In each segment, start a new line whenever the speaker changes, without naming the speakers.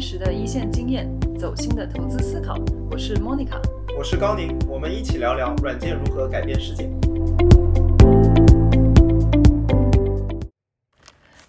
真实的一线经验，走心的投资思考。我是 Monica，
我是高宁，我们一起聊聊软件如何改变世界。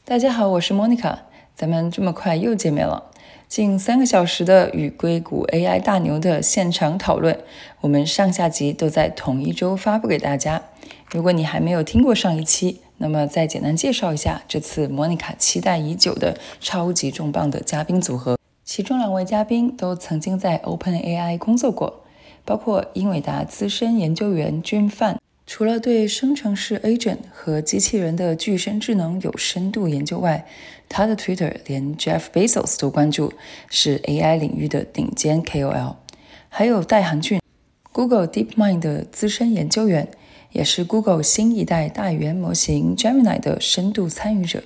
大家好，我是 Monica，咱们这么快又见面了。近三个小时的与硅谷 AI 大牛的现场讨论，我们上下集都在同一周发布给大家。如果你还没有听过上一期，那么再简单介绍一下这次莫妮卡期待已久的超级重磅的嘉宾组合。其中两位嘉宾都曾经在 OpenAI 工作过，包括英伟达资深研究员 Jim Fan。除了对生成式 agent 和机器人的具身智能有深度研究外，他的 Twitter 连 Jeff Bezos 都关注，是 AI 领域的顶尖 KOL。还有戴航俊，Google DeepMind 的资深研究员，也是 Google 新一代大语言模型 Gemini 的深度参与者。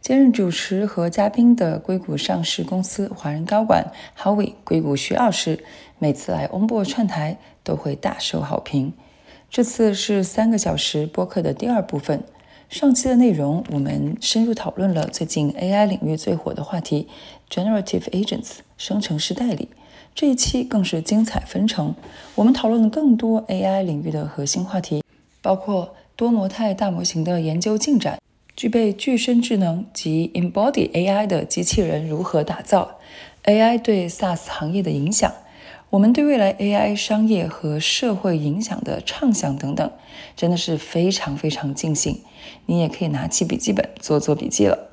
兼任主持和嘉宾的硅谷上市公司华人高管 Howie 硅谷徐老师，每次来 o n b o 串台都会大受好评。这次是三个小时播客的第二部分。上期的内容我们深入讨论了最近 AI 领域最火的话题 Generative Agents 生成式代理。这一期更是精彩纷呈，我们讨论了更多 AI 领域的核心话题，包括多模态大模型的研究进展，具备具身智能及 Embodied AI 的机器人如何打造，AI 对 SaaS 行业的影响。我们对未来 AI 商业和社会影响的畅想等等，真的是非常非常尽兴。你也可以拿起笔记本做做笔记了。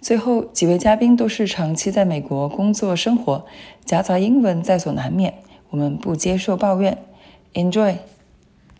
最后几位嘉宾都是长期在美国工作生活，夹杂英文在所难免。我们不接受抱怨，Enjoy。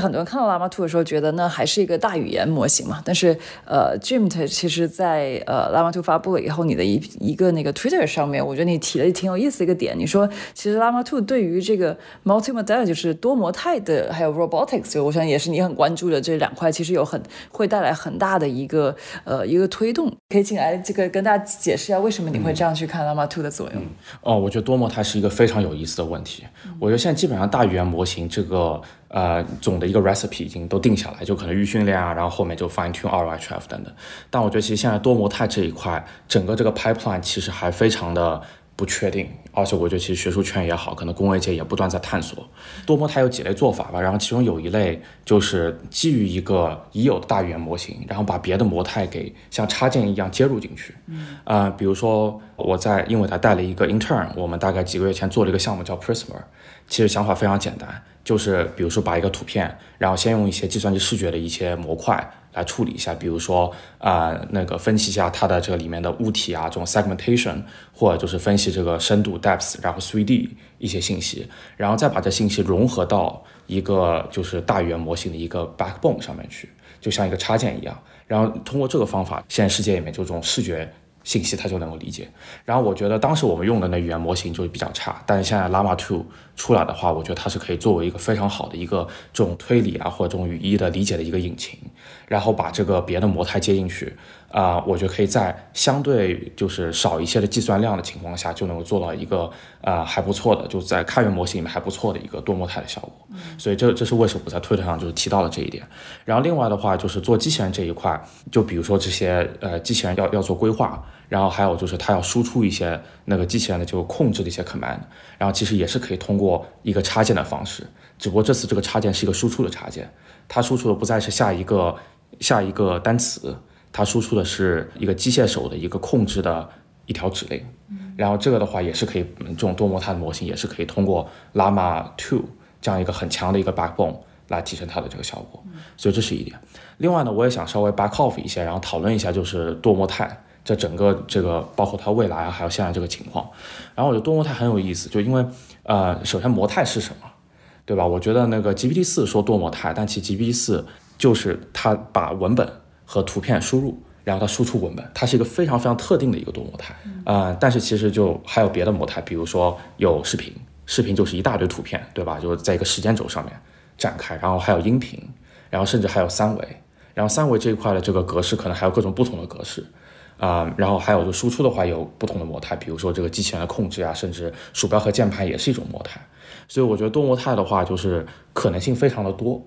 很多人看到 Llama 2的时候，觉得那还是一个大语言模型嘛。但是，呃，Jim 其实，在呃 Llama 2发布了以后，你的一一个那个 Twitter 上面，我觉得你提了挺有意思的一个点。你说，其实 Llama 2对于这个 multimodal 就是多模态的，还有 robotics，就我想也是你很关注的这两块，其实有很会带来很大的一个呃一个推动。可以进来这个跟大家解释一下，为什么你会这样去看 Llama 2的作用？
哦，我觉得多模态是一个非常有意思的问题。我觉得现在基本上大语言模型这个。呃，总的一个 recipe 已经都定下来，就可能预训练啊，然后后面就 fine tune RHF 等等。但我觉得其实现在多模态这一块，整个这个 pipeline 其实还非常的不确定，而且我觉得其实学术圈也好，可能工业界也不断在探索多模态有几类做法吧。然后其中有一类就是基于一个已有的大语言模型，然后把别的模态给像插件一样接入进去。嗯，呃，比如说我在英伟达带了一个 intern，我们大概几个月前做了一个项目叫 Prisma，其实想法非常简单。就是比如说把一个图片，然后先用一些计算机视觉的一些模块来处理一下，比如说啊那个分析一下它的这个里面的物体啊这种 segmentation，或者就是分析这个深度 depth，然后 3D 一些信息，然后再把这信息融合到一个就是大语言模型的一个 backbone 上面去，就像一个插件一样，然后通过这个方法，现在世界里面就这种视觉。信息它就能够理解，然后我觉得当时我们用的那语言模型就是比较差，但是现在 Llama 2出来的话，我觉得它是可以作为一个非常好的一个这种推理啊或者这种语义的理解的一个引擎，然后把这个别的模态接进去。啊，我觉得可以在相对就是少一些的计算量的情况下，就能够做到一个呃还不错的，就在开源模型里面还不错的一个多模态的效果。所以这这是为什么我在推特上就是提到了这一点。然后另外的话就是做机器人这一块，就比如说这些呃机器人要要做规划，然后还有就是它要输出一些那个机器人的就控制的一些 command，然后其实也是可以通过一个插件的方式，只不过这次这个插件是一个输出的插件，它输出的不再是下一个下一个单词。它输出的是一个机械手的一个控制的一条指令，然后这个的话也是可以，这种多模态的模型也是可以通过 Llama 2这样一个很强的一个 backbone 来提升它的这个效果，所以这是一点。另外呢，我也想稍微 back off 一些，然后讨论一下就是多模态这整个这个包括它未来啊，还有现在这个情况。然后我觉得多模态很有意思，就因为呃，首先模态是什么，对吧？我觉得那个 GPT 四说多模态，但其实 GPT 四就是它把文本。和图片输入，然后它输出文本，它是一个非常非常特定的一个多模态啊。但是其实就还有别的模态，比如说有视频，视频就是一大堆图片，对吧？就是在一个时间轴上面展开，然后还有音频，然后甚至还有三维，然后三维这一块的这个格式可能还有各种不同的格式啊。然后还有就输出的话有不同的模态，比如说这个机器人的控制啊，甚至鼠标和键盘也是一种模态。所以我觉得多模态的话就是可能性非常的多。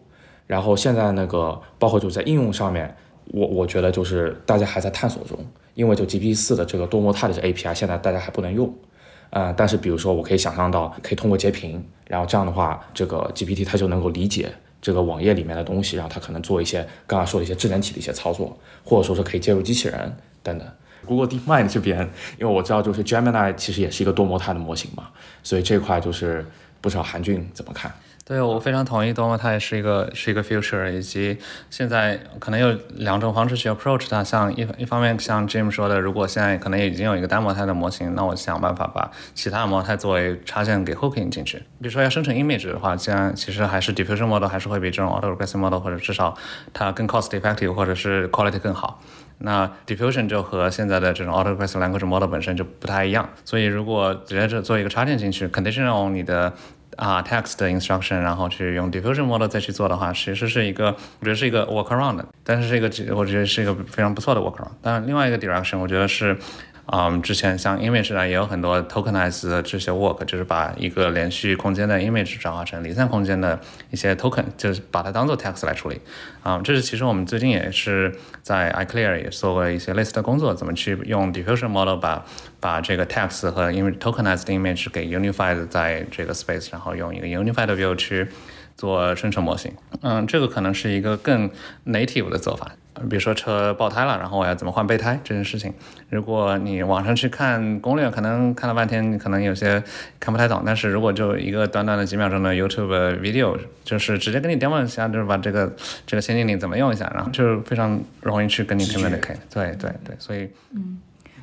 然后现在那个包括就在应用上面。我我觉得就是大家还在探索中，因为就 GPT 四的这个多模态的这 API 现在大家还不能用，呃，但是比如说我可以想象到可以通过截屏，然后这样的话，这个 GPT 它就能够理解这个网页里面的东西，然后它可能做一些刚刚说的一些智能体的一些操作，或者说是可以接入机器人等等。Google DeepMind 这边，因为我知道就是 Gemini 其实也是一个多模态的模型嘛，所以这块就是不知道韩俊怎么看。
对，我非常同意多模态是一个是一个 future，以及现在可能有两种方式去 approach 它。像一一方面，像 Jim 说的，如果现在可能已经有一个单模态的模型，那我想办法把其他的模态作为插件给 hooking 进去。比如说要生成 image 的话，既然其实还是 diffusion model 还是会比这种 auto regressive model 或者至少它更 cost effective 或者是 quality 更好。那 diffusion 就和现在的这种 auto regressive language model 本身就不太一样。所以如果直接做一个插件进去，conditional 你的啊，text instruction，然后去用 diffusion model 再去做的话，其实是一个，我觉得是一个 workaround，但是这个，我觉得是一个非常不错的 workaround。当然，另外一个 direction，我觉得是。嗯，之前像 image 啊，也有很多 tokenize 的这些 work，就是把一个连续空间的 image 转化成离散空间的一些 token，就是把它当做 text 来处理。啊，这是其实我们最近也是在 iClear 也做过一些类似的工作，怎么去用 diffusion model 把把这个 text 和 image tokenized image 给 unified 在这个 space，然后用一个 unified view 去做生成模型。嗯，这个可能是一个更 native 的做法。比如说车爆胎了，然后我要怎么换备胎这件事情，如果你网上去看攻略，可能看了半天，你可能有些看不太懂。但是如果就一个短短的几秒钟的 YouTube video，就是直接给你 demo 一下，就是把这个这个先进领怎么用一下，然后就非常容易去跟你 communicate。对对对，所以
嗯，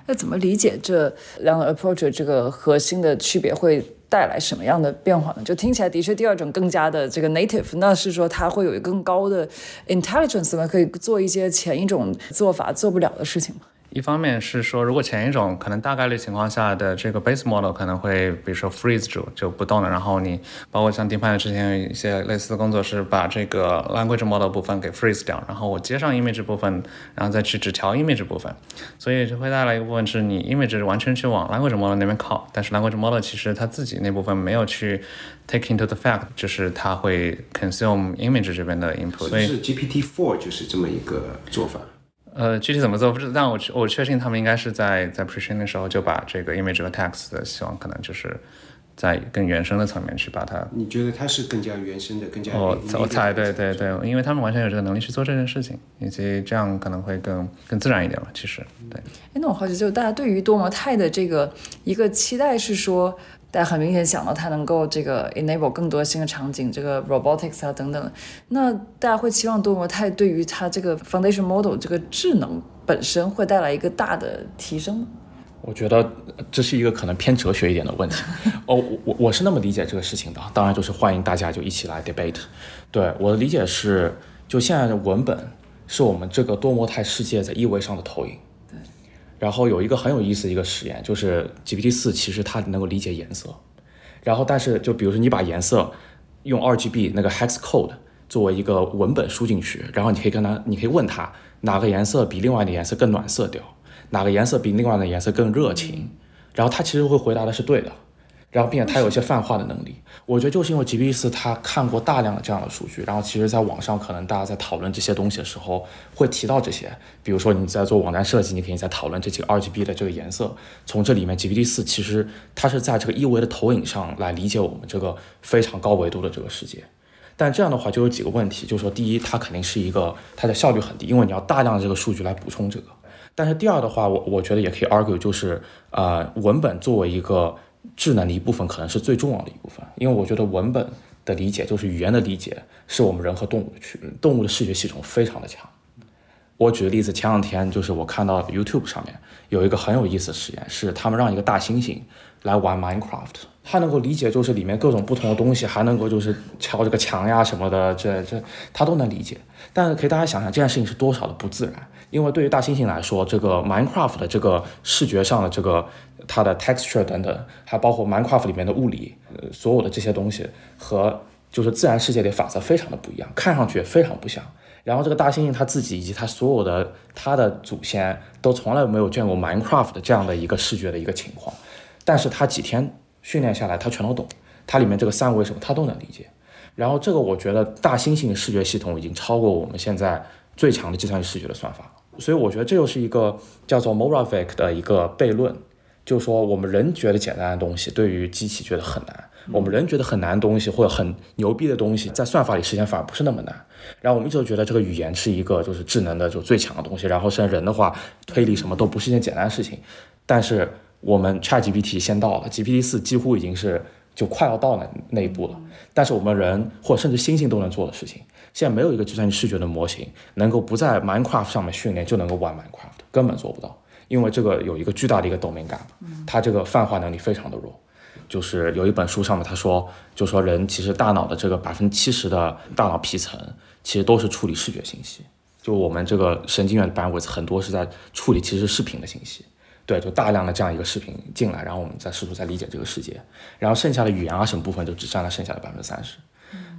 那怎么理解这两个 approach 这个核心的区别会？带来什么样的变化呢？就听起来的确第二种更加的这个 native，那是说它会有一个更高的 intelligence 吗？可以做一些前一种做法做不了的事情吗？
一方面是说，如果前一种可能大概率情况下的这个 base model 可能会，比如说 freeze 住就不动了，然后你包括像 DeepMind 之前有一些类似的工作是把这个 language model 部分给 freeze 掉，然后我接上 image 部分，然后再去只调 image 部分，所以就会带来一个部分是你 image 完全去往 language model 那边靠，但是 language model 其实它自己那部分没有去 take into the fact，就是它会 consume image 这边的 input，
所以 GPT-4 就是这么一个做法。
呃，具体怎么做不知道，但我我确信他们应该是在在 pretraining 的时候就把这个 image 和 text 的希望可能就是在更原生的层面去把它。
你觉得它是更加原生的，更加？
我我猜对对对，因为他们完全有这个能力去做这件事情，以及这样可能会更更自然一点吧。其实，对。
哎，那我好奇，就是大家对于多模态的这个一个期待是说。大家很明显想到它能够这个 enable 更多新的场景，这个 robotics 啊等等。那大家会期望多模态对于它这个 foundation model 这个智能本身会带来一个大的提升吗？
我觉得这是一个可能偏哲学一点的问题。哦，我我我是那么理解这个事情的。当然就是欢迎大家就一起来 debate。对我的理解是，就现在的文本是我们这个多模态世界在一维上的投影。然后有一个很有意思的一个实验，就是 GPT 四其实它能够理解颜色，然后但是就比如说你把颜色用 RGB 那个 hex code 作为一个文本输进去，然后你可以跟它，你可以问它哪个颜色比另外的颜色更暖色调，哪个颜色比另外的颜色更热情，然后它其实会回答的是对的。然后，并且它有一些泛化的能力，我觉得就是因为 GPT 四它看过大量的这样的数据，然后其实在网上可能大家在讨论这些东西的时候会提到这些，比如说你在做网站设计，你可以在讨论这几个 RGB 的这个颜色，从这里面 GPT 四其实它是在这个一维的投影上来理解我们这个非常高维度的这个世界，但这样的话就有几个问题，就是说第一，它肯定是一个它的效率很低，因为你要大量的这个数据来补充这个，但是第二的话，我我觉得也可以 argue 就是呃文本作为一个。智能的一部分可能是最重要的一部分，因为我觉得文本的理解就是语言的理解，是我们人和动物的区别。动物的视觉系统非常的强。我举个例子，前两天就是我看到 YouTube 上面有一个很有意思的实验，是他们让一个大猩猩来玩 Minecraft，它能够理解就是里面各种不同的东西，还能够就是敲这个墙呀什么的，这这它都能理解。但是可以大家想想这件事情是多少的不自然，因为对于大猩猩来说，这个 Minecraft 的这个视觉上的这个。它的 texture 等等，还包括 Minecraft 里面的物理，呃，所有的这些东西和就是自然世界里法则非常的不一样，看上去也非常不像。然后这个大猩猩它自己以及它所有的它的祖先都从来没有见过 Minecraft 的这样的一个视觉的一个情况，但是它几天训练下来，它全都懂，它里面这个三维什么它都能理解。然后这个我觉得大猩猩的视觉系统已经超过我们现在最强的计算机视觉的算法，所以我觉得这又是一个叫做 Moravec 的一个悖论。就是说我们人觉得简单的东西，对于机器觉得很难。我们人觉得很难的东西或者很牛逼的东西，在算法里实现反而不是那么难。然后我们一直都觉得这个语言是一个就是智能的就最强的东西，然后像人的话推理什么都不是一件简单的事情。但是我们 ChatGPT 先到了，GPT 四几乎已经是就快要到那那一步了。但是我们人或者甚至猩猩都能做的事情，现在没有一个计算机视觉的模型能够不在 Minecraft 上面训练就能够玩 Minecraft，根本做不到，因为这个有一个巨大的一个 domain gap，它这个泛化能力非常的弱。就是有一本书上面他说，就说人其实大脑的这个百分之七十的大脑皮层，其实都是处理视觉信息。就我们这个神经元的 bandwidth 很多是在处理其实视频的信息。对，就大量的这样一个视频进来，然后我们再试图再理解这个世界，然后剩下的语言啊什么部分就只占了剩下的百分之三十。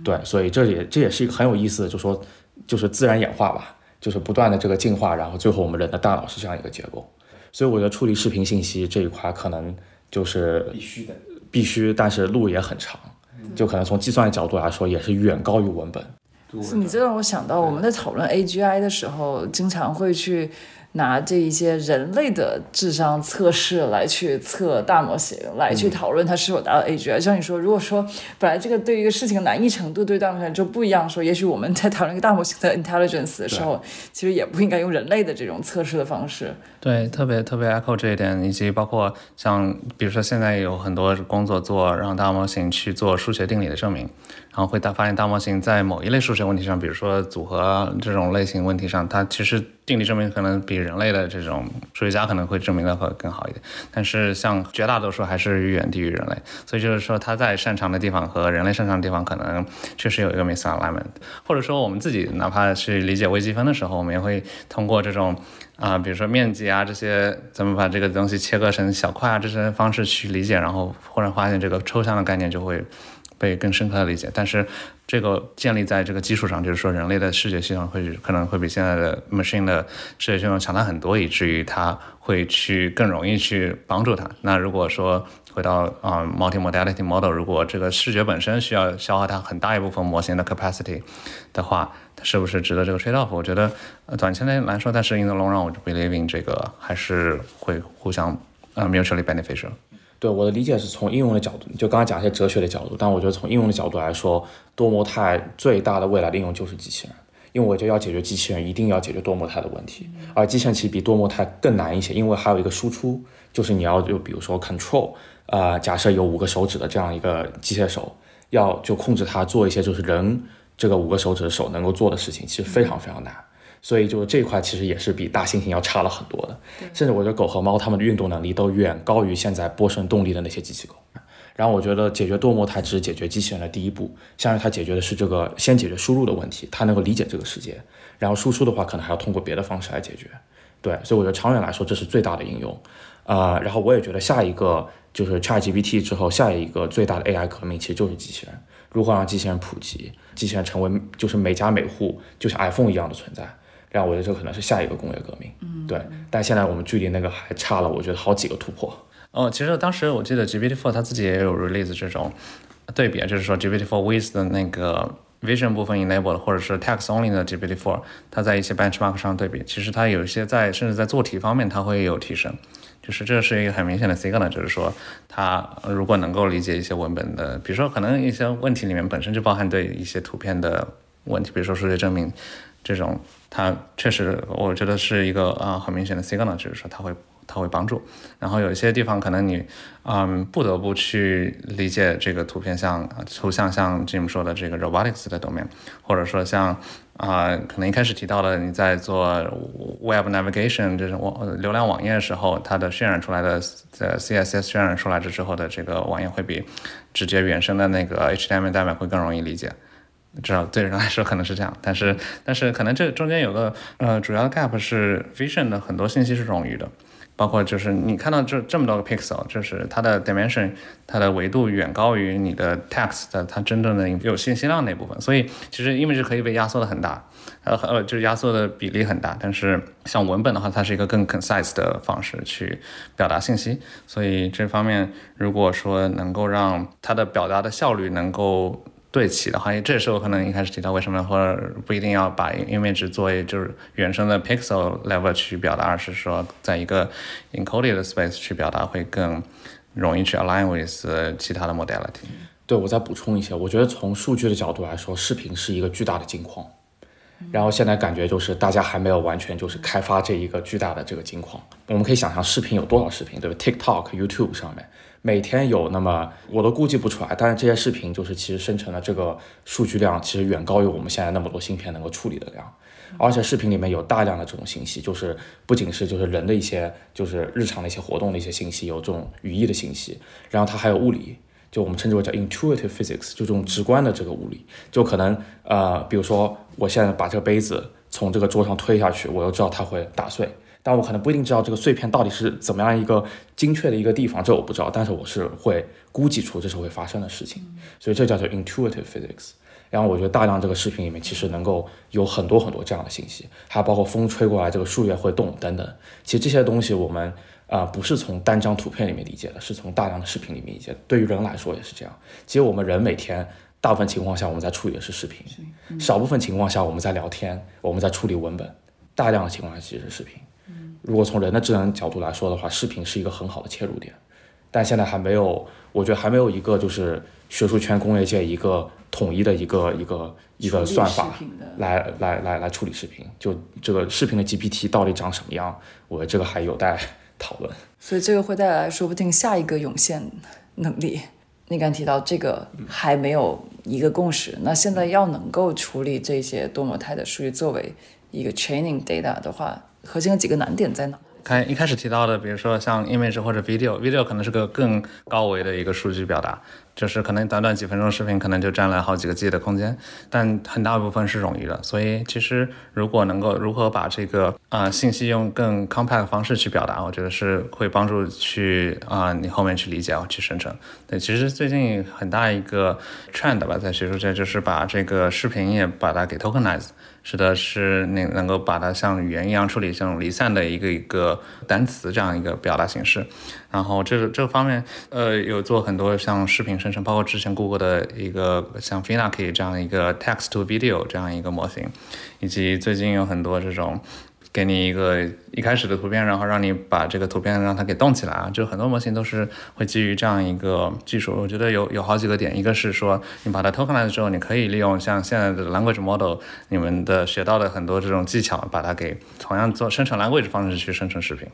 对，所以这也这也是一个很有意思的，就说就是自然演化吧，就是不断的这个进化，然后最后我们人的大脑是这样一个结构。所以我觉得处理视频信息这一块可能就是
必须的。
必须，但是路也很长，就可能从计算的角度来说，也是远高于文本。
你这让我想到，我们在讨论 AGI 的时候，经常会去。拿这一些人类的智商测试来去测大模型，来去讨论它是否达到 AGI。像你说，如果说本来这个对于一个事情难易程度对大模型就不一样，说也许我们在讨论一个大模型的 intelligence 的时候，其实也不应该用人类的这种测试的方式。
对，特别特别 echo 这一点，以及包括像比如说现在有很多工作做让大模型去做数学定理的证明，然后会大发现大模型在某一类数学问题上，比如说组合这种类型问题上，它其实。定理证明可能比人类的这种数学家可能会证明的会更好一点，但是像绝大多数还是远低于人类，所以就是说它在擅长的地方和人类擅长的地方可能确实有一个 misalignment，或者说我们自己哪怕去理解微积分的时候，我们也会通过这种啊，比如说面积啊这些，怎么把这个东西切割成小块啊这些方式去理解，然后忽然发现这个抽象的概念就会。被更深刻的理解，但是这个建立在这个基础上，就是说人类的视觉系统会可能会比现在的 machine 的视觉系统强大很多，以至于它会去更容易去帮助它。那如果说回到啊 multi-modality model，如果这个视觉本身需要消耗它很大一部分模型的 capacity 的话，它是不是值得这个 trade off？我觉得短期内来说，但是 in the long run，我 believe in 这个还是会互相呃 mutually beneficial。
对我的理解是从应用的角度，就刚刚讲一些哲学的角度，但我觉得从应用的角度来说，多模态最大的未来的应用就是机器人，因为我觉得要解决机器人，一定要解决多模态的问题，而机器人其实比多模态更难一些，因为还有一个输出，就是你要就比如说 control，呃，假设有五个手指的这样一个机械手，要就控制它做一些就是人这个五个手指的手能够做的事情，其实非常非常难。所以，就这一块其实也是比大猩猩要差了很多的，甚至我觉得狗和猫它们的运动能力都远高于现在波神动力的那些机器狗。然后我觉得解决多模态只是解决机器人的第一步，像是它解决的是这个先解决输入的问题，它能够理解这个世界，然后输出的话可能还要通过别的方式来解决。对，所以我觉得长远来说这是最大的应用。啊，然后我也觉得下一个就是 ChatGPT 之后下一个最大的 AI 革命其实就是机器人，如何让机器人普及，机器人成为就是每家每户就像 iPhone 一样的存在。然后我觉得这可能是下一个工业革命，嗯，对。但现在我们距离那个还差了，我觉得好几个突破。
哦，其实当时我记得 GPT-4 它自己也有 release 这种对比，就是说 GPT-4 with 的那个 vision 部分 enabled，或者是 text only 的 GPT-4，它在一些 benchmark 上对比，其实它有一些在甚至在做题方面它会有提升，就是这是一个很明显的 signal，就是说它如果能够理解一些文本的，比如说可能一些问题里面本身就包含对一些图片的问题，比如说数学证明这种。它确实，我觉得是一个啊很明显的 signal，就是说它会它会帮助。然后有一些地方可能你嗯不得不去理解这个图片像图像像 Jim 说的这个 robotics 的 domain，或者说像啊可能一开始提到了你在做 web navigation 这种网流量网页的时候，它的渲染出来的在 CSS 渲染出来之后的这个网页会比直接原生的那个 HTML 代码会更容易理解。至少对人来说可能是这样，但是 但是可能这中间有个呃主要的 gap 是 vision 的很多信息是冗余的，包括就是你看到这这么多个 pixel，就是它的 dimension 它的维度远高于你的 text 的它真正的有信息量那部分，所以其实 image 可以被压缩的很大，呃呃就是压缩的比例很大，但是像文本的话，它是一个更 concise 的方式去表达信息，所以这方面如果说能够让它的表达的效率能够对齐的话，这也是我可能一开始提到为什么或者不一定要把 image 作为就是原生的 pixel level 去表达，而是说在一个 encoded space 去表达会更容易去 align with 其他的 modality。
对我再补充一些，我觉得从数据的角度来说，视频是一个巨大的金矿。然后现在感觉就是大家还没有完全就是开发这一个巨大的这个金矿。我们可以想象视频有多少视频，对吧？TikTok、YouTube 上面每天有那么我都估计不出来，但是这些视频就是其实生成的这个数据量其实远高于我们现在那么多芯片能够处理的量。而且视频里面有大量的这种信息，就是不仅是就是人的一些就是日常的一些活动的一些信息，有这种语义的信息，然后它还有物理。就我们称之为叫 intuitive physics，就这种直观的这个物理，就可能呃，比如说我现在把这个杯子从这个桌上推下去，我就知道它会打碎，但我可能不一定知道这个碎片到底是怎么样一个精确的一个地方，这我不知道，但是我是会估计出这是会发生的事情，所以这叫做 intuitive physics。然后我觉得大量这个视频里面其实能够有很多很多这样的信息，还有包括风吹过来这个树叶会动等等，其实这些东西我们。啊，不是从单张图片里面理解的，是从大量的视频里面理解的。对于人来说也是这样。其实我们人每天大部分情况下我们在处理的是视频，少部分情况下我们在聊天，我们在处理文本。大量的情况下其实是视频。如果从人的智能角度来说的话，视频是一个很好的切入点。但现在还没有，我觉得还没有一个就是学术圈、工业界一个统一的一个一个一个算法来来来来处理视频。就这个视频的 GPT 到底长什么样，我觉得这个还有待。讨论，
所以这个会带来说不定下一个涌现能力。你刚提到这个还没有一个共识，那现在要能够处理这些多模态的数据作为一个 training data 的话，核心的几个难点在哪？
开一开始提到的，比如说像 image 或者 video，video 可能是个更高维的一个数据表达。就是可能短短几分钟视频，可能就占了好几个 G 的空间，但很大部分是冗余的。所以其实如果能够如何把这个啊信息用更 compact 方式去表达，我觉得是会帮助去啊你后面去理解去生成。对，其实最近很大一个 trend 吧，在学术界就是把这个视频也把它给 tokenize。是的，是那能够把它像语言一样处理像离散的一个一个单词这样一个表达形式。然后这个这方面，呃，有做很多像视频生成，包括之前谷歌的一个像 Finaki 这样一个 text to video 这样一个模型，以及最近有很多这种。给你一个一开始的图片，然后让你把这个图片让它给动起来啊，就很多模型都是会基于这样一个技术。我觉得有有好几个点，一个是说你把它 tokenize 之后，你可以利用像现在的 language model，你们的学到的很多这种技巧，把它给同样做生成 language 方式去生成视频。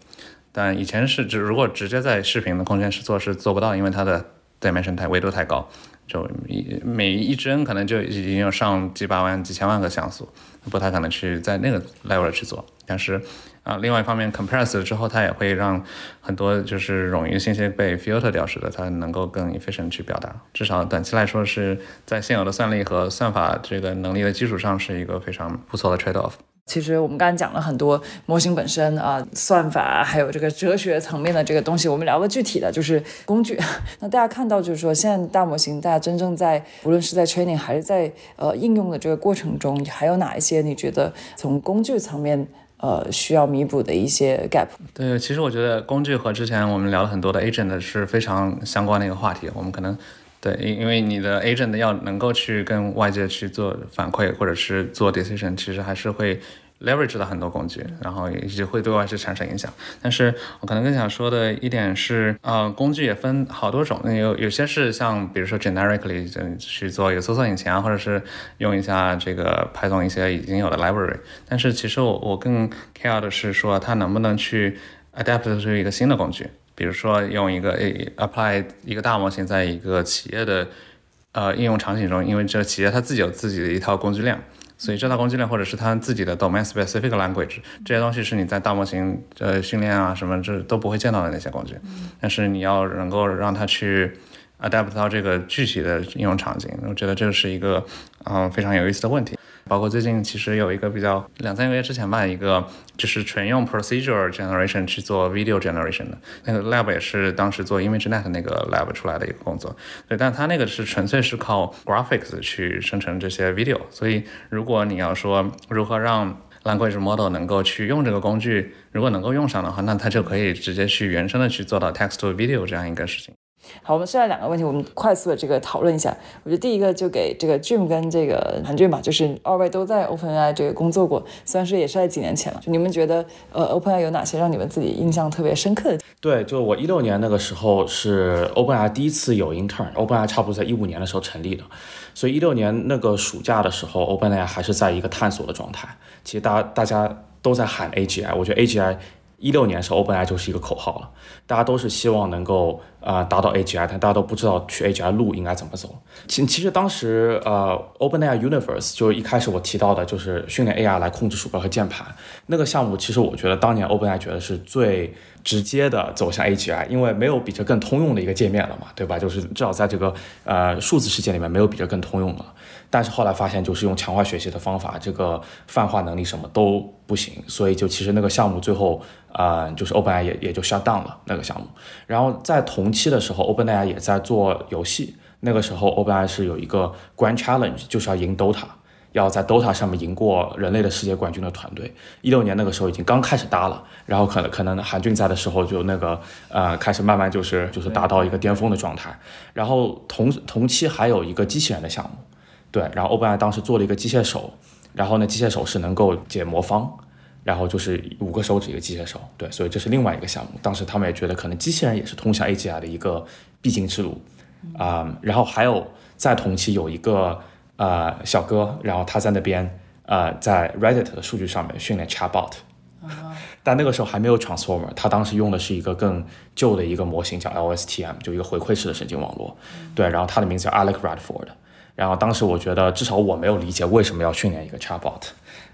但以前是只如果直接在视频的空间是做是做不到，因为它的 dimension 太维度太高，就一每一帧可能就已经有上几百万、几千万个像素，不太可能去在那个 level 去做。但是，啊，另外一方面，compress 之后，它也会让很多就是冗余信息被 filter 掉，使得它能够更 efficient 去表达。至少短期来说，是在现有的算力和算法这个能力的基础上，是一个非常不错的 trade off。
其实我们刚才讲了很多模型本身啊，算法，还有这个哲学层面的这个东西。我们聊个具体的，就是工具。那大家看到，就是说现在大模型，大家真正在无论是在 training 还是在呃应用的这个过程中，还有哪一些你觉得从工具层面？呃，需要弥补的一些 gap。
对，其实我觉得工具和之前我们聊了很多的 agent 是非常相关的一个话题。我们可能对，因因为你的 agent 要能够去跟外界去做反馈，或者是做 decision，其实还是会。leverage 到很多工具，然后也也会对外界产生影响。但是我可能更想说的一点是，呃，工具也分好多种，有有些是像比如说 generically 去做一个搜索引擎啊，或者是用一下这个派送一些已经有的 library。但是其实我我更 care 的是说它能不能去 adapt 出一个新的工具，比如说用一个 a apply 一个大模型在一个企业的呃应用场景中，因为这个企业它自己有自己的一套工具链。所以这套工具链或者是它自己的 domain specific language 这些东西是你在大模型呃训练啊什么这都不会见到的那些工具，但是你要能够让它去 adapt 到这个具体的应用场景，我觉得这是一个嗯非常有意思的问题。包括最近其实有一个比较两三个月之前吧，一个就是纯用 procedure generation 去做 video generation 的那个 lab 也是当时做 ImageNet 那个 lab 出来的一个工作。对，但它那个是纯粹是靠 graphics 去生成这些 video。所以如果你要说如何让 language model 能够去用这个工具，如果能够用上的话，那它就可以直接去原生的去做到 text to video 这样一个事情。
好，我们剩下两个问题，我们快速的这个讨论一下。我觉得第一个就给这个 Jim 跟这个韩俊吧，就是二位都在 OpenAI 这个工作过，虽然是也是在几年前了。就你们觉得，呃，OpenAI 有哪些让你们自己印象特别深刻的？
对，就我一六年那个时候是 OpenAI 第一次有 intern，OpenAI 差不多在一五年的时候成立的，所以一六年那个暑假的时候，OpenAI 还是在一个探索的状态。其实大家大家都在喊 AGI，我觉得 AGI。一六年的时候，OpenAI 就是一个口号了，大家都是希望能够呃达到 AGI，但大家都不知道去 AGI 路应该怎么走。其其实当时呃 OpenAI Universe 就一开始我提到的就是训练 AI 来控制鼠标和键盘那个项目，其实我觉得当年 OpenAI 觉得是最直接的走向 AGI，因为没有比这更通用的一个界面了嘛，对吧？就是至少在这个呃数字世界里面没有比这更通用了。但是后来发现，就是用强化学习的方法，这个泛化能力什么都不行，所以就其实那个项目最后，呃，就是 OpenAI 也也就 shut down 了那个项目。然后在同期的时候，OpenAI 也在做游戏，那个时候 OpenAI 是有一个 Grand Challenge，就是要赢 Dota，要在 Dota 上面赢过人类的世界冠军的团队。一六年那个时候已经刚开始搭了，然后可能可能韩俊在的时候就那个呃开始慢慢就是就是达到一个巅峰的状态。然后同同期还有一个机器人的项目。对，然后 OpenAI 当时做了一个机械手，然后呢，机械手是能够解魔方，然后就是五个手指一个机械手，对，所以这是另外一个项目。当时他们也觉得可能机器人也是通向 AGI 的一个必经之路，啊，然后还有在同期有一个呃小哥，然后他在那边呃在 Reddit 的数据上面训练 Chatbot，但那个时候还没有 Transformer，他当时用的是一个更旧的一个模型叫 LSTM，就一个回馈式的神经网络，对，然后他的名字叫 Alec Radford。然后当时我觉得，至少我没有理解为什么要训练一个 chatbot，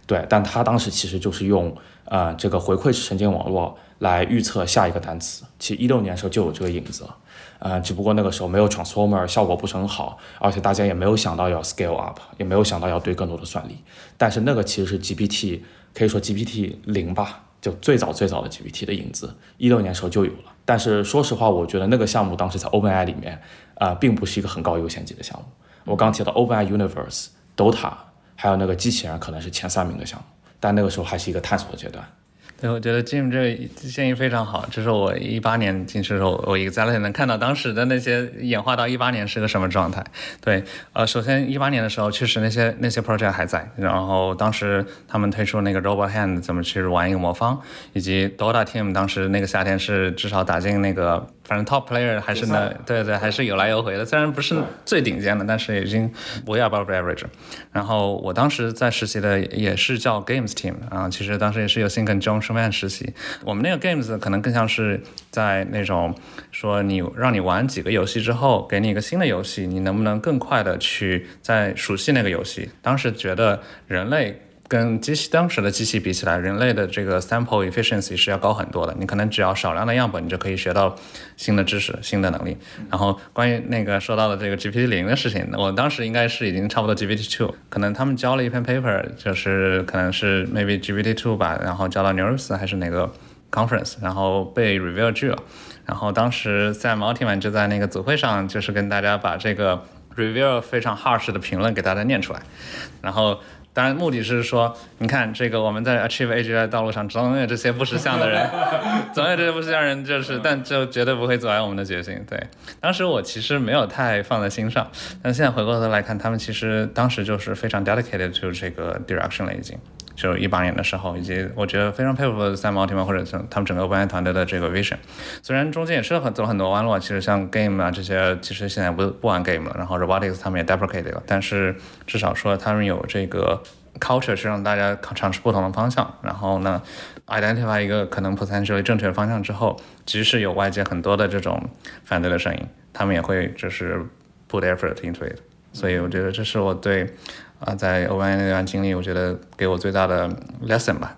对，但他当时其实就是用呃这个回馈式神经网络来预测下一个单词。其实一六年的时候就有这个影子了，呃，只不过那个时候没有 transformer，效果不是很好，而且大家也没有想到要 scale up，也没有想到要堆更多的算力。但是那个其实是 GPT，可以说 GPT 零吧，就最早最早的 GPT 的影子，一六年的时候就有了。但是说实话，我觉得那个项目当时在 OpenAI 里面，啊，并不是一个很高优先级的项目。我刚提到 OpenAI Universe、Dota，还有那个机器人可能是前三名的项目，但那个时候还是一个探索阶段。
对，我觉得 Jim 这个建议非常好。这是我一八年进去的时候，我 exactly 能看到当时的那些演化到一八年是个什么状态。对，呃，首先一八年的时候，确实那些那些 project 还在，然后当时他们推出那个 Robot Hand 怎么去玩一个魔方，以及 Dota Team 当时那个夏天是至少打进那个。反正 top player 还是呢，对对，还是有来有回的。虽然不是最顶尖的，但是已经 way above average。然后我当时在实习的也是叫 games team 啊，其实当时也是有幸跟实习。我们那个 games 可能更像是在那种说你让你玩几个游戏之后，给你一个新的游戏，你能不能更快的去在熟悉那个游戏？当时觉得人类。跟机器当时的机器比起来，人类的这个 sample efficiency 是要高很多的。你可能只要少量的样本，你就可以学到新的知识、新的能力。然后关于那个说到的这个 GPT 零的事情，我当时应该是已经差不多 GPT two，可能他们交了一篇 paper，就是可能是 maybe GPT two 吧，然后交到 Neurus 还是哪个 conference，然后被 review 拒了。然后当时 Sam Altman 就在那个组会上，就是跟大家把这个 review 非常 harsh 的评论给大家念出来，然后。当然，目的是说，你看这个我们在 achieve AGI 的道路上，总有这些不识相的人，总有这些不识相人，就是，但就绝对不会阻碍我们的决心。对，当时我其实没有太放在心上，但现在回过头来看，他们其实当时就是非常 dedicated to 这个 direction 了，已经。就一八年的时候，以及我觉得非常佩服三毛、提曼或者他们整个 OpenAI 团队的这个 vision。虽然中间也是很走了很多弯路，其实像 game 啊这些，其实现在不不玩 game 了。然后 robotics 他们也 deprecated 了，但是至少说他们有这个 culture 是让大家尝试不同的方向。然后呢，identify 一个可能 potential 正确的方向之后，即使有外界很多的这种反对的声音，他们也会就是 put effort into it。所以我觉得这是我对。啊，在 OpenAI 那段经历，我觉得给我最大的 lesson 吧。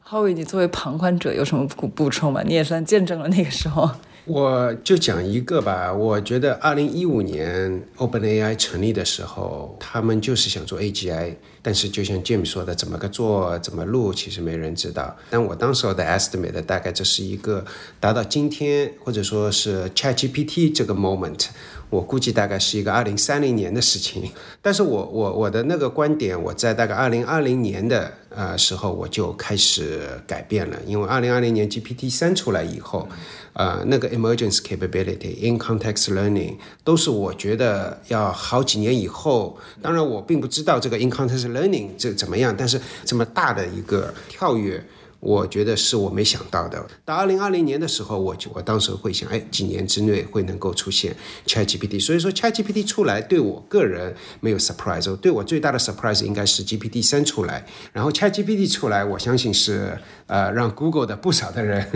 浩伟，你作为旁观者有什么补补充吗？你也算见证了那个时候。
我就讲一个吧，我觉得二零一五年 OpenAI 成立的时候，他们就是想做 AGI，但是就像 James 说的，怎么个做，怎么录，其实没人知道。但我当时候的 estimate 大概这是一个达到今天或者说是 ChatGPT 这个 moment。我估计大概是一个二零三零年的事情。但是我我我的那个观点，我在大概二零二零年的呃时候我就开始改变了，因为二零二零年 GPT 三出来以后。呃，那个 emergence capability、in context learning 都是我觉得要好几年以后。当然，我并不知道这个 in context learning 这怎么样，但是这么大的一个跳跃。我觉得是我没想到的。到二零二零年的时候，我就我当时会想，哎，几年之内会能够出现 ChatGPT。所以说 ChatGPT 出来对我个人没有 surprise，对我最大的 surprise 应该是 GPT 三出来。然后 ChatGPT 出来，我相信是呃让 Google 的不少的人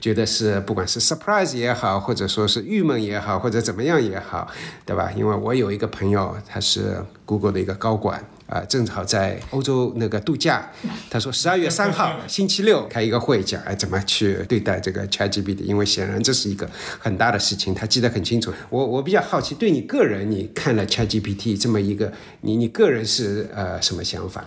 觉得是不管是 surprise 也好，或者说是郁闷也好，或者怎么样也好，对吧？因为我有一个朋友，他是 Google 的一个高管。啊，正好在欧洲那个度假，他说十二月三号星期六开一个会，讲哎怎么去对待这个 ChatGPT，因为显然这是一个很大的事情，他记得很清楚。我我比较好奇，对你个人，你看了 ChatGPT 这么一个，你你个人是呃什么想法？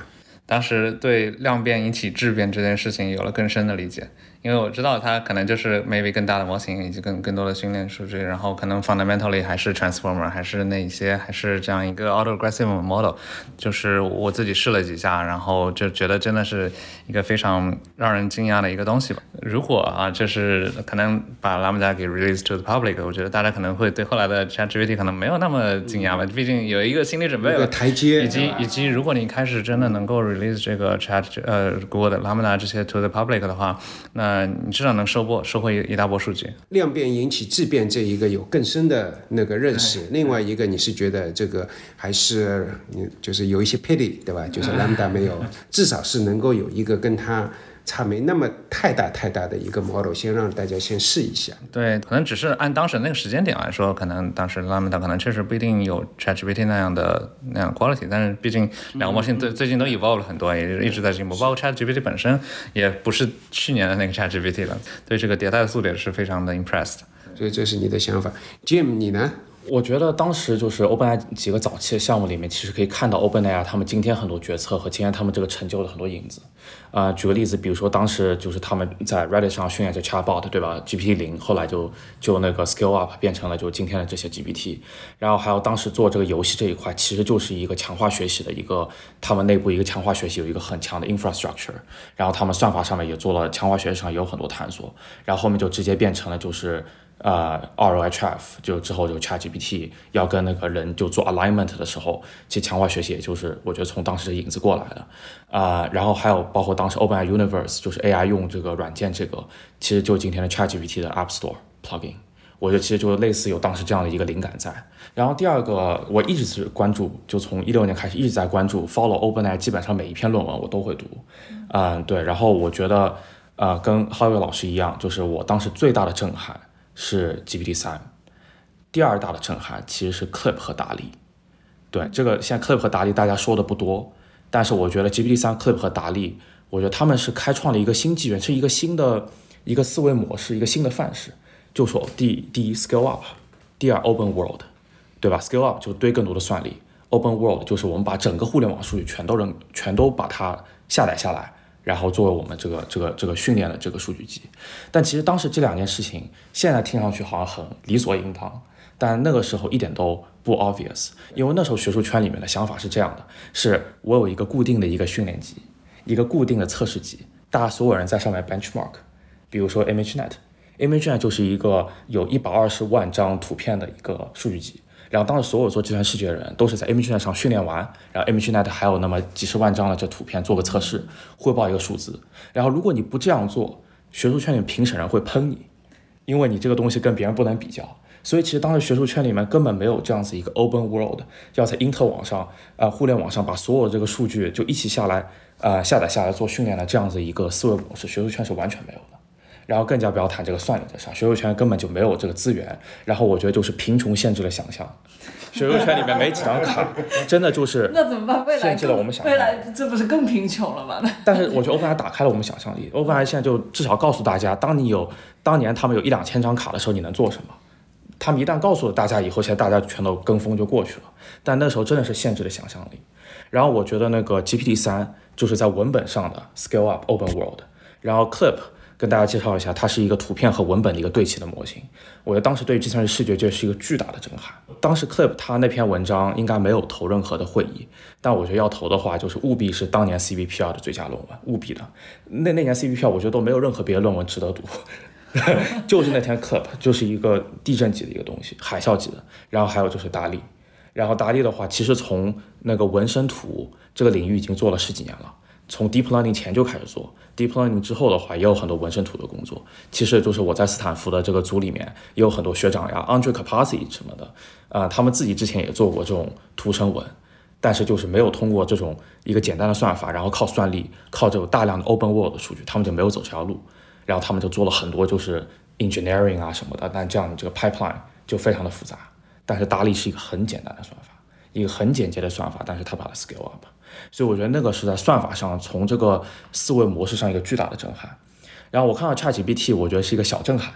当时对量变引起质变这件事情有了更深的理解。因为我知道它可能就是 maybe 更大的模型以及更更多的训练数据，然后可能 fundamentally 还是 transformer，还是那些还是这样一个 autoaggressive model，就是我自己试了几下，然后就觉得真的是一个非常让人惊讶的一个东西吧。如果啊，就是可能把 Lambda 给 release to the public，我觉得大家可能会对后来的 ChatGPT 可能没有那么惊讶吧，毕竟有一个心理准备，
一个台阶，
以及以及如果你开始真的能够 release 这个 Chat 呃 Google 的 Lambda 这些 to the public 的话，那呃，你至少能收获收获一一大波数据。
量变引起质变，这一个有更深的那个认识。另外一个，你是觉得这个还是你就是有一些 pity，对吧？就是 lambda 没有，至少是能够有一个跟它。差没那么太大太大的一个 model，先让大家先试一下。
对，可能只是按当时那个时间点来说，可能当时 Lambda 可能确实不一定有 ChatGPT 那样的那样 quality，但是毕竟两个模型最最近都 evolve 了很多，也一直在进步。包括 ChatGPT 本身也不是去年的那个 ChatGPT 了，对这个迭代的速度也是非常的 impressed。
所以这是你的想法，Jim，你呢？
我觉得当时就是 OpenAI 几个早期的项目里面，其实可以看到 OpenAI 他们今天很多决策和今天他们这个成就的很多影子。啊，举个例子，比如说当时就是他们在 Reddit 上训练这 Chatbot，对吧？GPT 零，后来就就那个 Scale Up 变成了就今天的这些 GPT。然后还有当时做这个游戏这一块，其实就是一个强化学习的一个，他们内部一个强化学习有一个很强的 infrastructure。然后他们算法上面也做了强化学习上也有很多探索。然后后面就直接变成了就是。呃，RLHF 就之后就 ChatGPT 要跟那个人就做 alignment 的时候，其实强化学习也就是我觉得从当时的影子过来的啊。然后还有包括当时 OpenAI Universe 就是 AI 用这个软件，这个其实就今天的 ChatGPT 的 App Store plugin，我觉得其实就类似有当时这样的一个灵感在。然后第二个我一直是关注，就从一六年开始一直在关注 follow OpenAI，基本上每一篇论文我都会读。嗯，对。然后我觉得呃跟浩月老师一样，就是我当时最大的震撼。是 GPT 三，第二大的震撼其实是 Clip 和达利。对这个，现在 Clip 和达利大家说的不多，但是我觉得 GPT 三、Clip 和达利，我觉得他们是开创了一个新纪元，是一个新的一个思维模式，一个新的范式。就说第第一 Scale Up，第二 Open World，对吧？Scale Up 就堆更多的算力，Open World 就是我们把整个互联网数据全都扔，全都把它下载下来。然后作为我们这个这个这个训练的这个数据集，但其实当时这两件事情现在听上去好像很理所应当，但那个时候一点都不 obvious，因为那时候学术圈里面的想法是这样的：是我有一个固定的一个训练集，一个固定的测试集，大家所有人在上面 benchmark，比如说 ImageNet，ImageNet 就是一个有一百二十万张图片的一个数据集。然后当时所有做计算视觉的人都是在 ImageNet 上训练完，然后 ImageNet 还有那么几十万张的这图片做个测试，汇报一个数字。然后如果你不这样做，学术圈里评审人会喷你，因为你这个东西跟别人不能比较。所以其实当时学术圈里面根本没有这样子一个 Open World，要在因特网上，呃，互联网上把所有这个数据就一起下来，呃，下载下来做训练的这样子一个思维模式，学术圈是完全没有。然后更加不要谈这个算力的事，学术圈根本就没有这个资源。然后我觉得就是贫穷限制了想象，学术圈里面没几张卡，真的就是
那怎么办？未来
限制了我们想象，
未来这不是更贫穷了吗？
但是我觉得 OpenAI 打开了我们想象力，OpenAI 现在就至少告诉大家，当你有当年他们有一两千张卡的时候，你能做什么？他们一旦告诉了大家以后，现在大家全都跟风就过去了。但那时候真的是限制了想象力。然后我觉得那个 GPT 三就是在文本上的 Scale Up Open World，然后 Clip。跟大家介绍一下，它是一个图片和文本的一个对齐的模型。我觉得当时对于计算机视觉界是一个巨大的震撼。当时 Clip 他那篇文章应该没有投任何的会议，但我觉得要投的话，就是务必是当年 CVPR 的最佳论文，务必的。那那年 CVPR 我觉得都没有任何别的论文值得读，就是那天 Clip 就是一个地震级的一个东西，海啸级的。然后还有就是达利，然后达利的话，其实从那个纹身图这个领域已经做了十几年了。从 deep learning 前就开始做，deep learning 之后的话，也有很多纹身图的工作。其实就是我在斯坦福的这个组里面，也有很多学长呀，Andre Kapasi 什么的，啊，他们自己之前也做过这种图生纹，但是就是没有通过这种一个简单的算法，然后靠算力，靠这种大量的 open world 的数据，他们就没有走这条路。然后他们就做了很多就是 engineering 啊什么的，但这样的这个 pipeline 就非常的复杂。但是达利是一个很简单的算法，一个很简洁的算法，但是他把它 scale up。所以我觉得那个是在算法上，从这个思维模式上一个巨大的震撼。然后我看到 ChatGPT，我觉得是一个小震撼，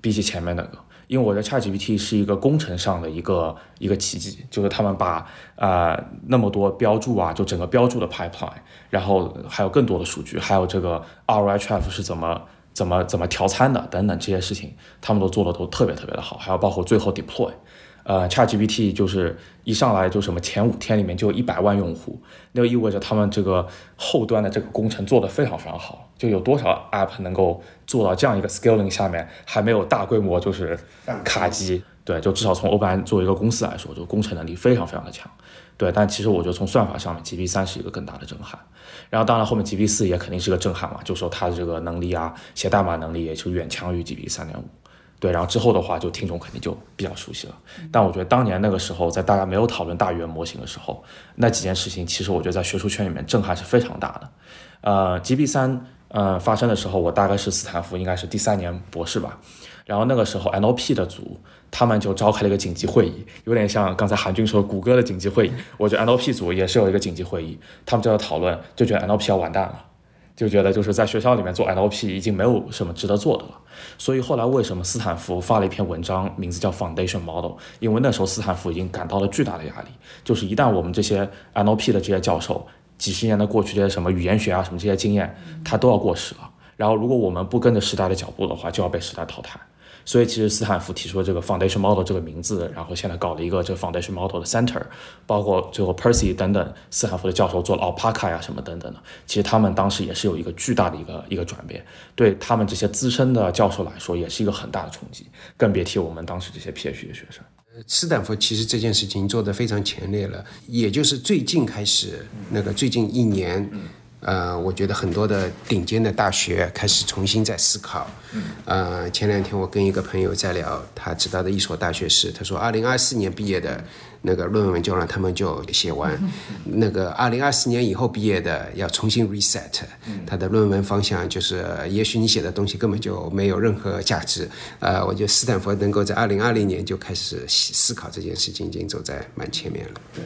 比起前面那个，因为我觉得 ChatGPT 是一个工程上的一个一个奇迹，就是他们把啊那么多标注啊，就整个标注的 pipeline，然后还有更多的数据，还有这个 RHF 是怎么怎么怎么调参的等等这些事情，他们都做的都特别特别的好，还有包括最后 deploy。呃，ChatGPT 就是一上来就什么前五天里面就有一百万用户，那就意味着他们这个后端的这个工程做得非常非常好。就有多少 App 能够做到这样一个 scaling 下面还没有大规模就是卡机？对，就至少从 Open 作为一个公司来说，就工程能力非常非常的强。对，但其实我觉得从算法上面，GB 三是一个更大的震撼。然后当然后面 GB 四也肯定是个震撼嘛，就说它的这个能力啊，写代码能力也就远强于 GB 三点五。对，然后之后的话，就听众肯定就比较熟悉了。但我觉得当年那个时候，在大家没有讨论大语言模型的时候，那几件事情，其实我觉得在学术圈里面震撼是非常大的。呃，GB 三呃发生的时候，我大概是斯坦福应该是第三年博士吧。然后那个时候 NLP 的组他们就召开了一个紧急会议，有点像刚才韩军说谷歌的紧急会议。我觉得 NLP 组也是有一个紧急会议，他们就在讨论，就觉得 NLP 要完蛋了。就觉得就是在学校里面做 NLP 已经没有什么值得做的了，所以后来为什么斯坦福发了一篇文章，名字叫 Foundation Model？因为那时候斯坦福已经感到了巨大的压力，就是一旦我们这些 NLP 的这些教授几十年的过去这些什么语言学啊什么这些经验，他都要过时了，然后如果我们不跟着时代的脚步的话，就要被时代淘汰。所以其实斯坦福提出了这个 foundation model 这个名字，然后现在搞了一个这个 foundation model 的 center，包括最后 Percy 等等斯坦福的教授做了 Alpaca 呀什么等等的，其实他们当时也是有一个巨大的一个一个转变，对他们这些资深的教授来说也是一个很大的冲击，更别提我们当时这些 PhD 的学生。
斯坦福其实这件事情做得非常前列了，也就是最近开始，那个最近一年。呃，我觉得很多的顶尖的大学开始重新在思考。呃，前两天我跟一个朋友在聊，他知道的一所大学是，他说，二零二四年毕业的那个论文就让他们就写完，那个二零二四年以后毕业的要重新 reset，他的论文方向就是，也许你写的东西根本就没有任何价值。呃，我觉得斯坦福能够在二零二零年就开始思考这件事情，已经走在蛮前面了。对。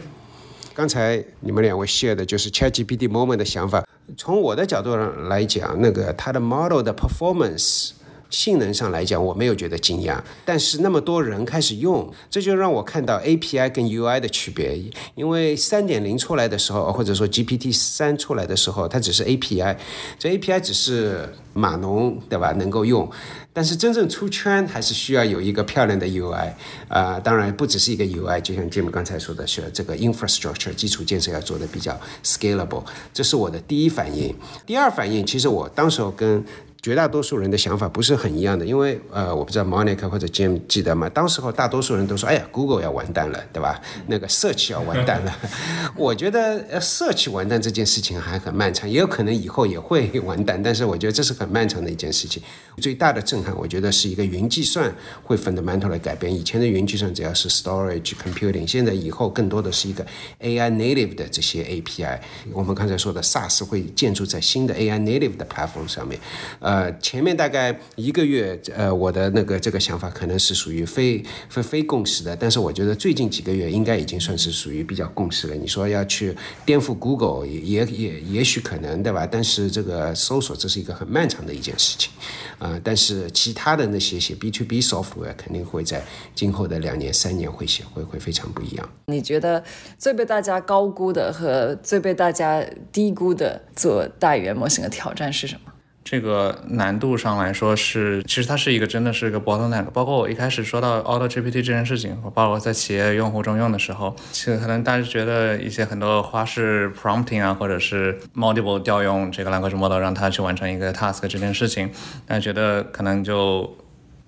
刚才你们两位 share 的就是 ChatGPT moment 的想法。从我的角度上来讲，那个它的 model 的 performance 性能上来讲，我没有觉得惊讶。但是那么多人开始用，这就让我看到 API 跟 UI 的区别。因为三点零出来的时候，或者说 GPT 三出来的时候，它只是 API，这 API 只是码农对吧？能够用。但是真正出圈还是需要有一个漂亮的 UI 啊，当然不只是一个 UI，就像 Jim 刚才说的是这个 infrastructure 基础建设要做的比较 scalable，这是我的第一反应。第二反应，其实我当时候跟绝大多数人的想法不是很一样的，因为呃，我不知道 Monica 或者 Jim 记得吗？当时候大多数人都说，哎呀，Google 要完蛋了，对吧？那个 Search 要完蛋了。我觉得呃，Search 完蛋这件事情还很漫长，也有可能以后也会完蛋，但是我觉得这是很漫长的一件事情。最大的震撼，我觉得是一个云计算会 fundamental 的改变。以前的云计算只要是 storage computing，现在以后更多的是一个 AI native 的这些 API。我们刚才说的 SaaS 会建筑在新的 AI native 的 platform 上面，呃。呃，前面大概一个月，呃，我的那个这个想法可能是属于非非非共识的，但是我觉得最近几个月应该已经算是属于比较共识了。你说要去颠覆 Google，也也也也许可能，对吧？但是这个搜索这是一个很漫长的一件事情，啊，但是其他的那些写 B to B software 肯定会在今后的两年三年会写会会非常不一样。
你觉得最被大家高估的和最被大家低估的做大语言模型的挑战是什么？
这个难度上来说是，其实它是一个真的是一个 bottleneck。包括我一开始说到 Auto GPT 这件事情，包括在企业用户中用的时候，其实可能大家觉得一些很多花式 prompting 啊，或者是 multiple 调用这个 language model 让它去完成一个 task 这件事情，大家觉得可能就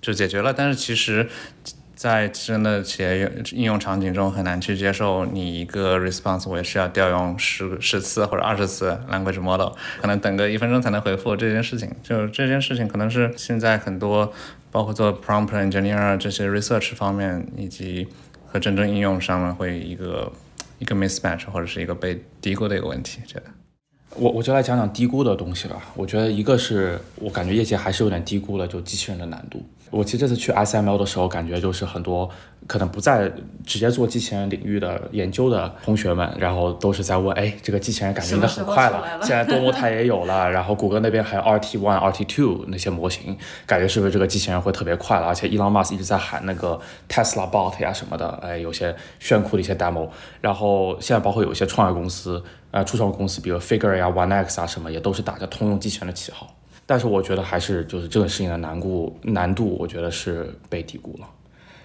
就解决了。但是其实。在真的企业用应用场景中，很难去接受你一个 response 我也需要调用十十次或者二十次 language model，可能等个一分钟才能回复这件事情。就这件事情，可能是现在很多包括做 prompt engineer 这些 research 方面，以及和真正应用上面会一个一个 mismatch 或者是一个被低估的一个问题。觉得，
我我就来讲讲低估的东西吧。我觉得一个是我感觉业界还是有点低估了，就机器人的难度。我其实这次去 SML 的时候，感觉就是很多可能不在直接做机器人领域的研究的同学们，然后都是在问，哎，这个机器人感觉应该很快了，现在多模态也有了，然后谷歌那边还有 RT One、RT Two 那些模型，感觉是不是这个机器人会特别快了？而且 Elon Musk 一直在喊那个 Tesla Bot 呀什么的，哎，有些炫酷的一些 demo。然后现在包括有一些创业公司，呃，初创公司，比如 Figure 呀、One X 啊什么，也都是打着通用机器人的旗号。但是我觉得还是就是这个事情的难度难度，我觉得是被低估了，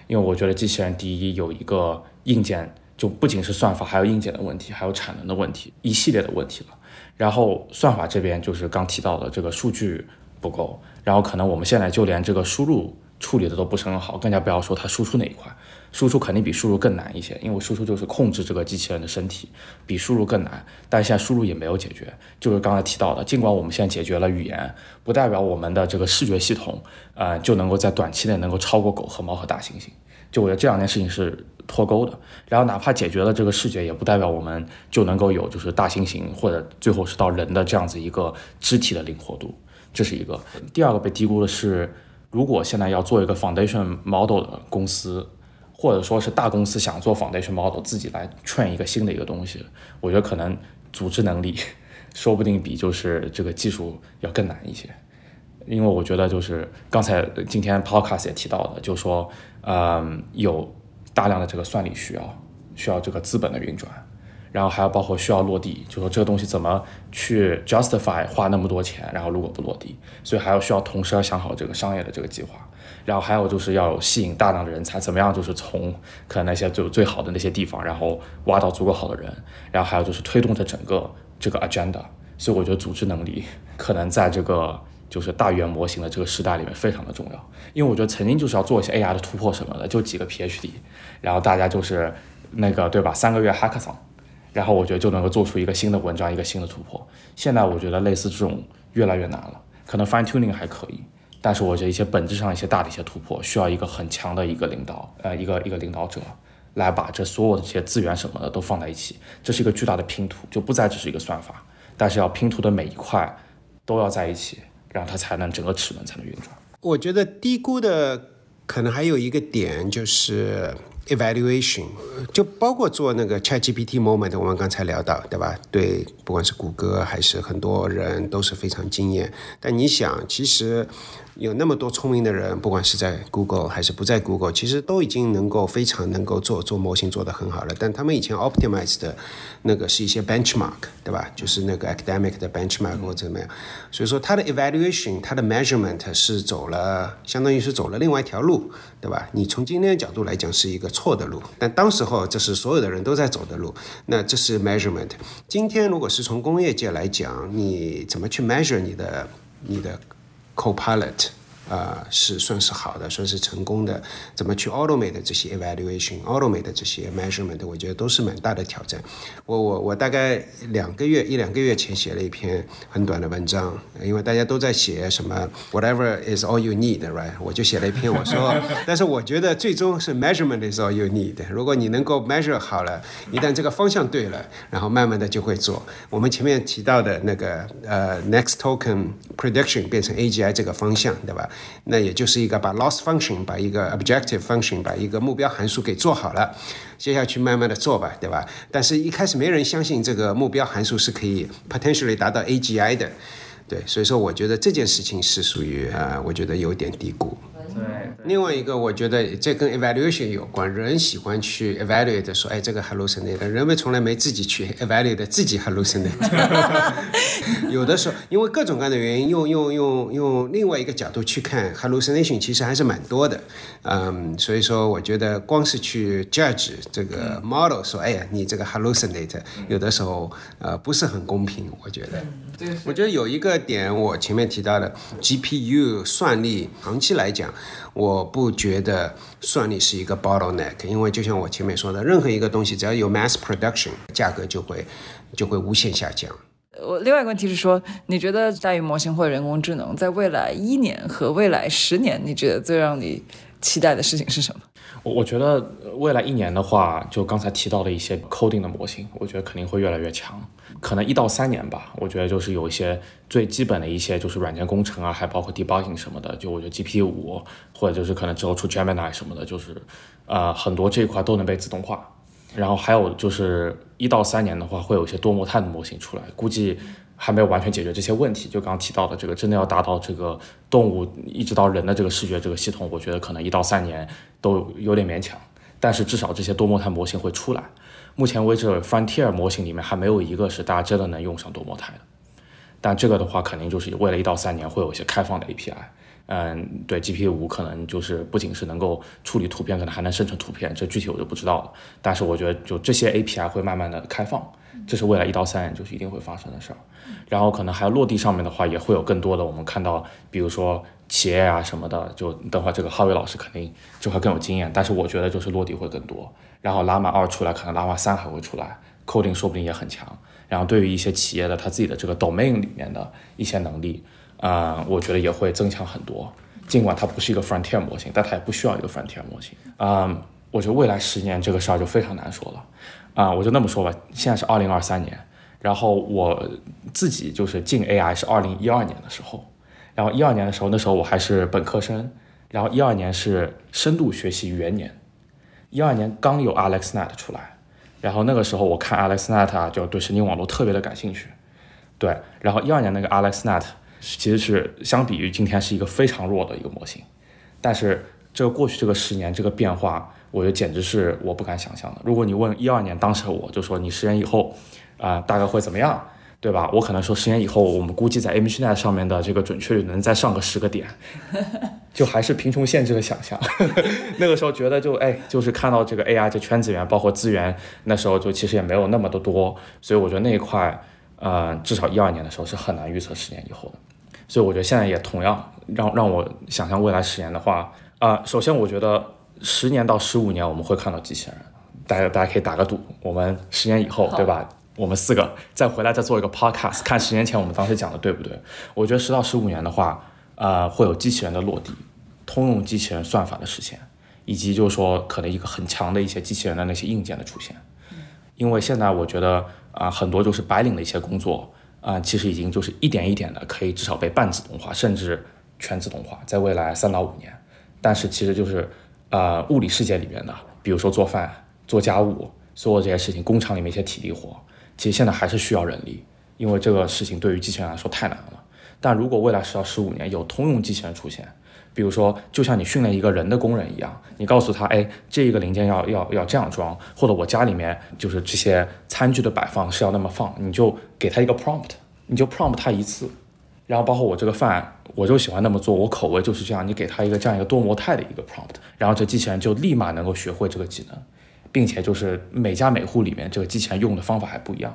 因为我觉得机器人第一有一个硬件，就不仅是算法，还有硬件的问题，还有产能的问题，一系列的问题了。然后算法这边就是刚提到的这个数据不够，然后可能我们现在就连这个输入处理的都不是很好，更加不要说它输出那一块。输出肯定比输入更难一些，因为输出就是控制这个机器人的身体，比输入更难。但现在输入也没有解决，就是刚才提到的，尽管我们现在解决了语言，不代表我们的这个视觉系统，呃，就能够在短期内能够超过狗和猫和大猩猩。就我觉得这两件事情是脱钩的。然后哪怕解决了这个视觉，也不代表我们就能够有就是大猩猩或者最后是到人的这样子一个肢体的灵活度。这是一个。第二个被低估的是，如果现在要做一个 foundation model 的公司。或者说是大公司想做 foundation model，自己来 train 一个新的一个东西，我觉得可能组织能力说不定比就是这个技术要更难一些。因为我觉得就是刚才今天 podcast 也提到的，就说嗯有大量的这个算力需要，需要这个资本的运转，然后还要包括需要落地，就说这个东西怎么去 justify 花那么多钱，然后如果不落地，所以还要需要同时要想好这个商业的这个计划。然后还有就是要吸引大量的人才，怎么样？就是从可能那些就最好的那些地方，然后挖到足够好的人，然后还有就是推动着整个这个 agenda。所以我觉得组织能力可能在这个就是大语言模型的这个时代里面非常的重要。因为我觉得曾经就是要做一些 AI 的突破什么的，就几个 PhD，然后大家就是那个对吧？三个月 hackathon，然后我觉得就能够做出一个新的文章，一个新的突破。现在我觉得类似这种越来越难了，可能 fine tuning 还可以。但是我觉得一些本质上一些大的一些突破，需要一个很强的一个领导，呃，一个一个领导者，来把这所有的这些资源什么的都放在一起，这是一个巨大的拼图，就不再只是一个算法，但是要拼图的每一块都要在一起，然后它才能整个齿轮才能运转。
我觉得低估的可能还有一个点就是 evaluation，就包括做那个 ChatGPT moment，我们刚才聊到，对吧？对，不管是谷歌还是很多人都是非常惊艳。但你想，其实。有那么多聪明的人，不管是在 Google 还是不在 Google，其实都已经能够非常能够做做模型做得很好了。但他们以前 optimize 的那个是一些 benchmark，对吧？就是那个 academic 的 benchmark 或者怎么样。所以说它的 evaluation，它的 measurement 是走了，相当于是走了另外一条路，对吧？你从今天的角度来讲是一个错的路，但当时候这是所有的人都在走的路。那这是 measurement。今天如果是从工业界来讲，你怎么去 measure 你的你的？Copilot。啊，是算是好的，算是成功的。怎么去 automate 这些 evaluation，automate 这些 measurement，我觉得都是蛮大的挑战。我我我大概两个月一两个月前写了一篇很短的文章，因为大家都在写什么 whatever is all you need，right？我就写了一篇，我说，但是我觉得最终是 measurement is all you need。如果你能够 measure 好了，一旦这个方向对了，然后慢慢的就会做。我们前面提到的那个呃 next token prediction 变成 AGI 这个方向，对吧？那也就是一个把 loss function，把一个 objective function，把一个目标函数给做好了，接下去慢慢的做吧，对吧？但是一开始没人相信这个目标函数是可以 potentially 达到 AGI 的，对，所以说我觉得这件事情是属于呃，我觉得有点低估。
对，
另外一个，我觉得这跟 evaluation 有关，人喜欢去 evaluate 说，哎，这个 hallucinate，人们从来没自己去 evaluate 自己 hallucinate。有的时候，因为各种各样的原因，用用用用另外一个角度去看 hallucination，其实还是蛮多的。嗯，所以说，我觉得光是去 judge 这个 model 说，哎呀，你这个 hallucinate，有的时候呃不是很公平，我觉得。我觉得有一个点，我前面提到的 GPU 算力，长期来讲，我不觉得算力是一个 bottleneck，因为就像我前面说的，任何一个东西只要有 mass production，价格就会就会无限下降。
我另外一个问题是说，你觉得大语模型或者人工智能在未来一年和未来十年，你觉得最让你期待的事情是什么？
我我觉得未来一年的话，就刚才提到的一些 coding 的模型，我觉得肯定会越来越强。可能一到三年吧，我觉得就是有一些最基本的一些就是软件工程啊，还包括 debugging 什么的，就我觉得 GPT 五或者就是可能之后出 Gemini 什么的，就是呃很多这一块都能被自动化。然后还有就是一到三年的话，会有一些多模态的模型出来，估计还没有完全解决这些问题。就刚刚提到的这个，真的要达到这个动物一直到人的这个视觉这个系统，我觉得可能一到三年都有点勉强。但是至少这些多模态模型会出来。目前为止，Frontier 模型里面还没有一个是大家真的能用上多模态的。但这个的话，肯定就是为了一到三年会有一些开放的 API。嗯，对，GPT 五可能就是不仅是能够处理图片，可能还能生成图片，这具体我就不知道了。但是我觉得，就这些 API 会慢慢的开放，这是未来一到三年就是一定会发生的事儿。然后可能还有落地上面的话，也会有更多的我们看到，比如说企业啊什么的，就等会儿这个哈维老师肯定这块更有经验。但是我觉得就是落地会更多。然后拉玛二出来，可能拉玛三还会出来，coding 说不定也很强。然后对于一些企业的他自己的这个 domain 里面的一些能力。啊，我觉得也会增强很多。尽管它不是一个 frontier 模型，但它也不需要一个 frontier 模型。啊，我觉得未来十年这个事儿就非常难说了。啊，我就那么说吧，现在是二零二三年，然后我自己就是进 AI 是二零一二年的时候，然后一二年的时候，那时候我还是本科生，然后一二年是深度学习元年，一二年刚有 AlexNet 出来，然后那个时候我看 AlexNet 啊，就对神经网络特别的感兴趣。对，然后一二年那个 AlexNet。其实是相比于今天是一个非常弱的一个模型，但是这过去这个十年这个变化，我觉得简直是我不敢想象的。如果你问一二年当时我就说你十年以后啊大概会怎么样，对吧？我可能说十年以后我们估计在 ImageNet 上面的这个准确率能再上个十个点，就还是贫穷限制了想象。那个时候觉得就哎就是看到这个 AI 这圈子里面包括资源，那时候就其实也没有那么的多，所以我觉得那一块呃至少一二年的时候是很难预测十年以后的。所以我觉得现在也同样让让我想象未来十年的话，啊，首先我觉得十年到十五年我们会看到机器人，大家大家可以打个赌，我们十年以后，对吧？我们四个再回来再做一个 podcast，看十年前我们当时讲的对不对？我觉得十到十五年的话，呃，会有机器人的落地，通用机器人算法的实现，以及就是说可能一个很强的一些机器人的那些硬件的出现，因为现在我觉得啊，很多就是白领的一些工作。啊，其实已经就是一点一点的，可以至少被半自动化，甚至全自动化，在未来三到五年。但是其实就是，呃，物理世界里面的，比如说做饭、做家务，所有这些事情，工厂里面一些体力活，其实现在还是需要人力，因为这个事情对于机器人来说太难了。但如果未来十到十五年有通用机器人出现，比如说，就像你训练一个人的工人一样，你告诉他，哎，这一个零件要要要这样装，或者我家里面就是这些餐具的摆放是要那么放，你就给他一个 prompt，你就 prompt 他一次，然后包括我这个饭，我就喜欢那么做，我口味就是这样，你给他一个这样一个多模态的一个 prompt，然后这机器人就立马能够学会这个技能，并且就是每家每户里面这个机器人用的方法还不一样，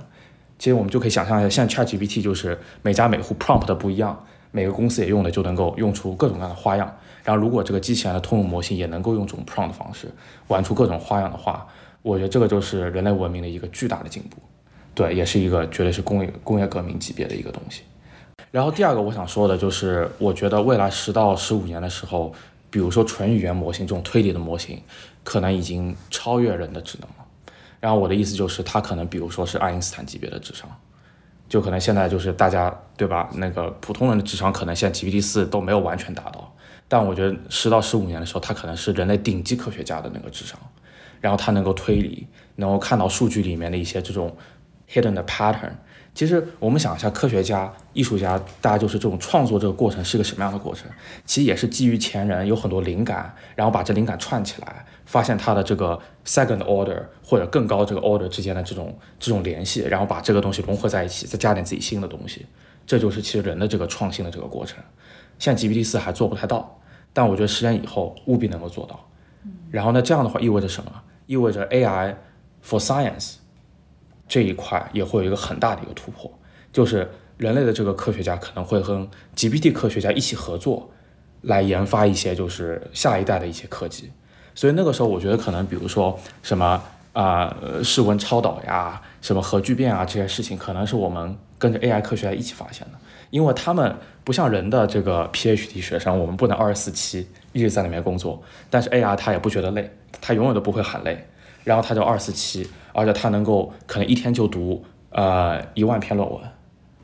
其实我们就可以想象一下，现在 ChatGPT 就是每家每户 prompt 的不一样。每个公司也用的就能够用出各种各样的花样，然后如果这个机器人的通用模型也能够用这种 prompt 的方式玩出各种花样的话，我觉得这个就是人类文明的一个巨大的进步，对，也是一个绝对是工业工业革命级别的一个东西。然后第二个我想说的就是，我觉得未来十到十五年的时候，比如说纯语言模型这种推理的模型，可能已经超越人的智能了。然后我的意思就是，它可能比如说是爱因斯坦级别的智商。就可能现在就是大家对吧？那个普通人的智商可能现在 GPT 四都没有完全达到，但我觉得十到十五年的时候，它可能是人类顶级科学家的那个智商，然后它能够推理，能够看到数据里面的一些这种 hidden 的 pattern。其实我们想一下，科学家、艺术家，大家就是这种创作这个过程是个什么样的过程？其实也是基于前人有很多灵感，然后把这灵感串起来，发现它的这个 second order 或者更高这个 order 之间的这种这种联系，然后把这个东西融合在一起，再加点自己新的东西。这就是其实人的这个创新的这个过程。现在 GPT 四还做不太到，但我觉得十年以后务必能够做到。然后呢，这样的话意味着什么？意味着 AI for science。这一块也会有一个很大的一个突破，就是人类的这个科学家可能会跟 GPT 科学家一起合作，来研发一些就是下一代的一些科技。所以那个时候，我觉得可能比如说什么啊室温超导呀，什么核聚变啊这些事情，可能是我们跟着 AI 科学家一起发现的，因为他们不像人的这个 PhD 学生，我们不能二十四七一直在里面工作，但是 AI 它也不觉得累，它永远都不会喊累，然后它就二十四七。而且他能够可能一天就读呃一万篇论文，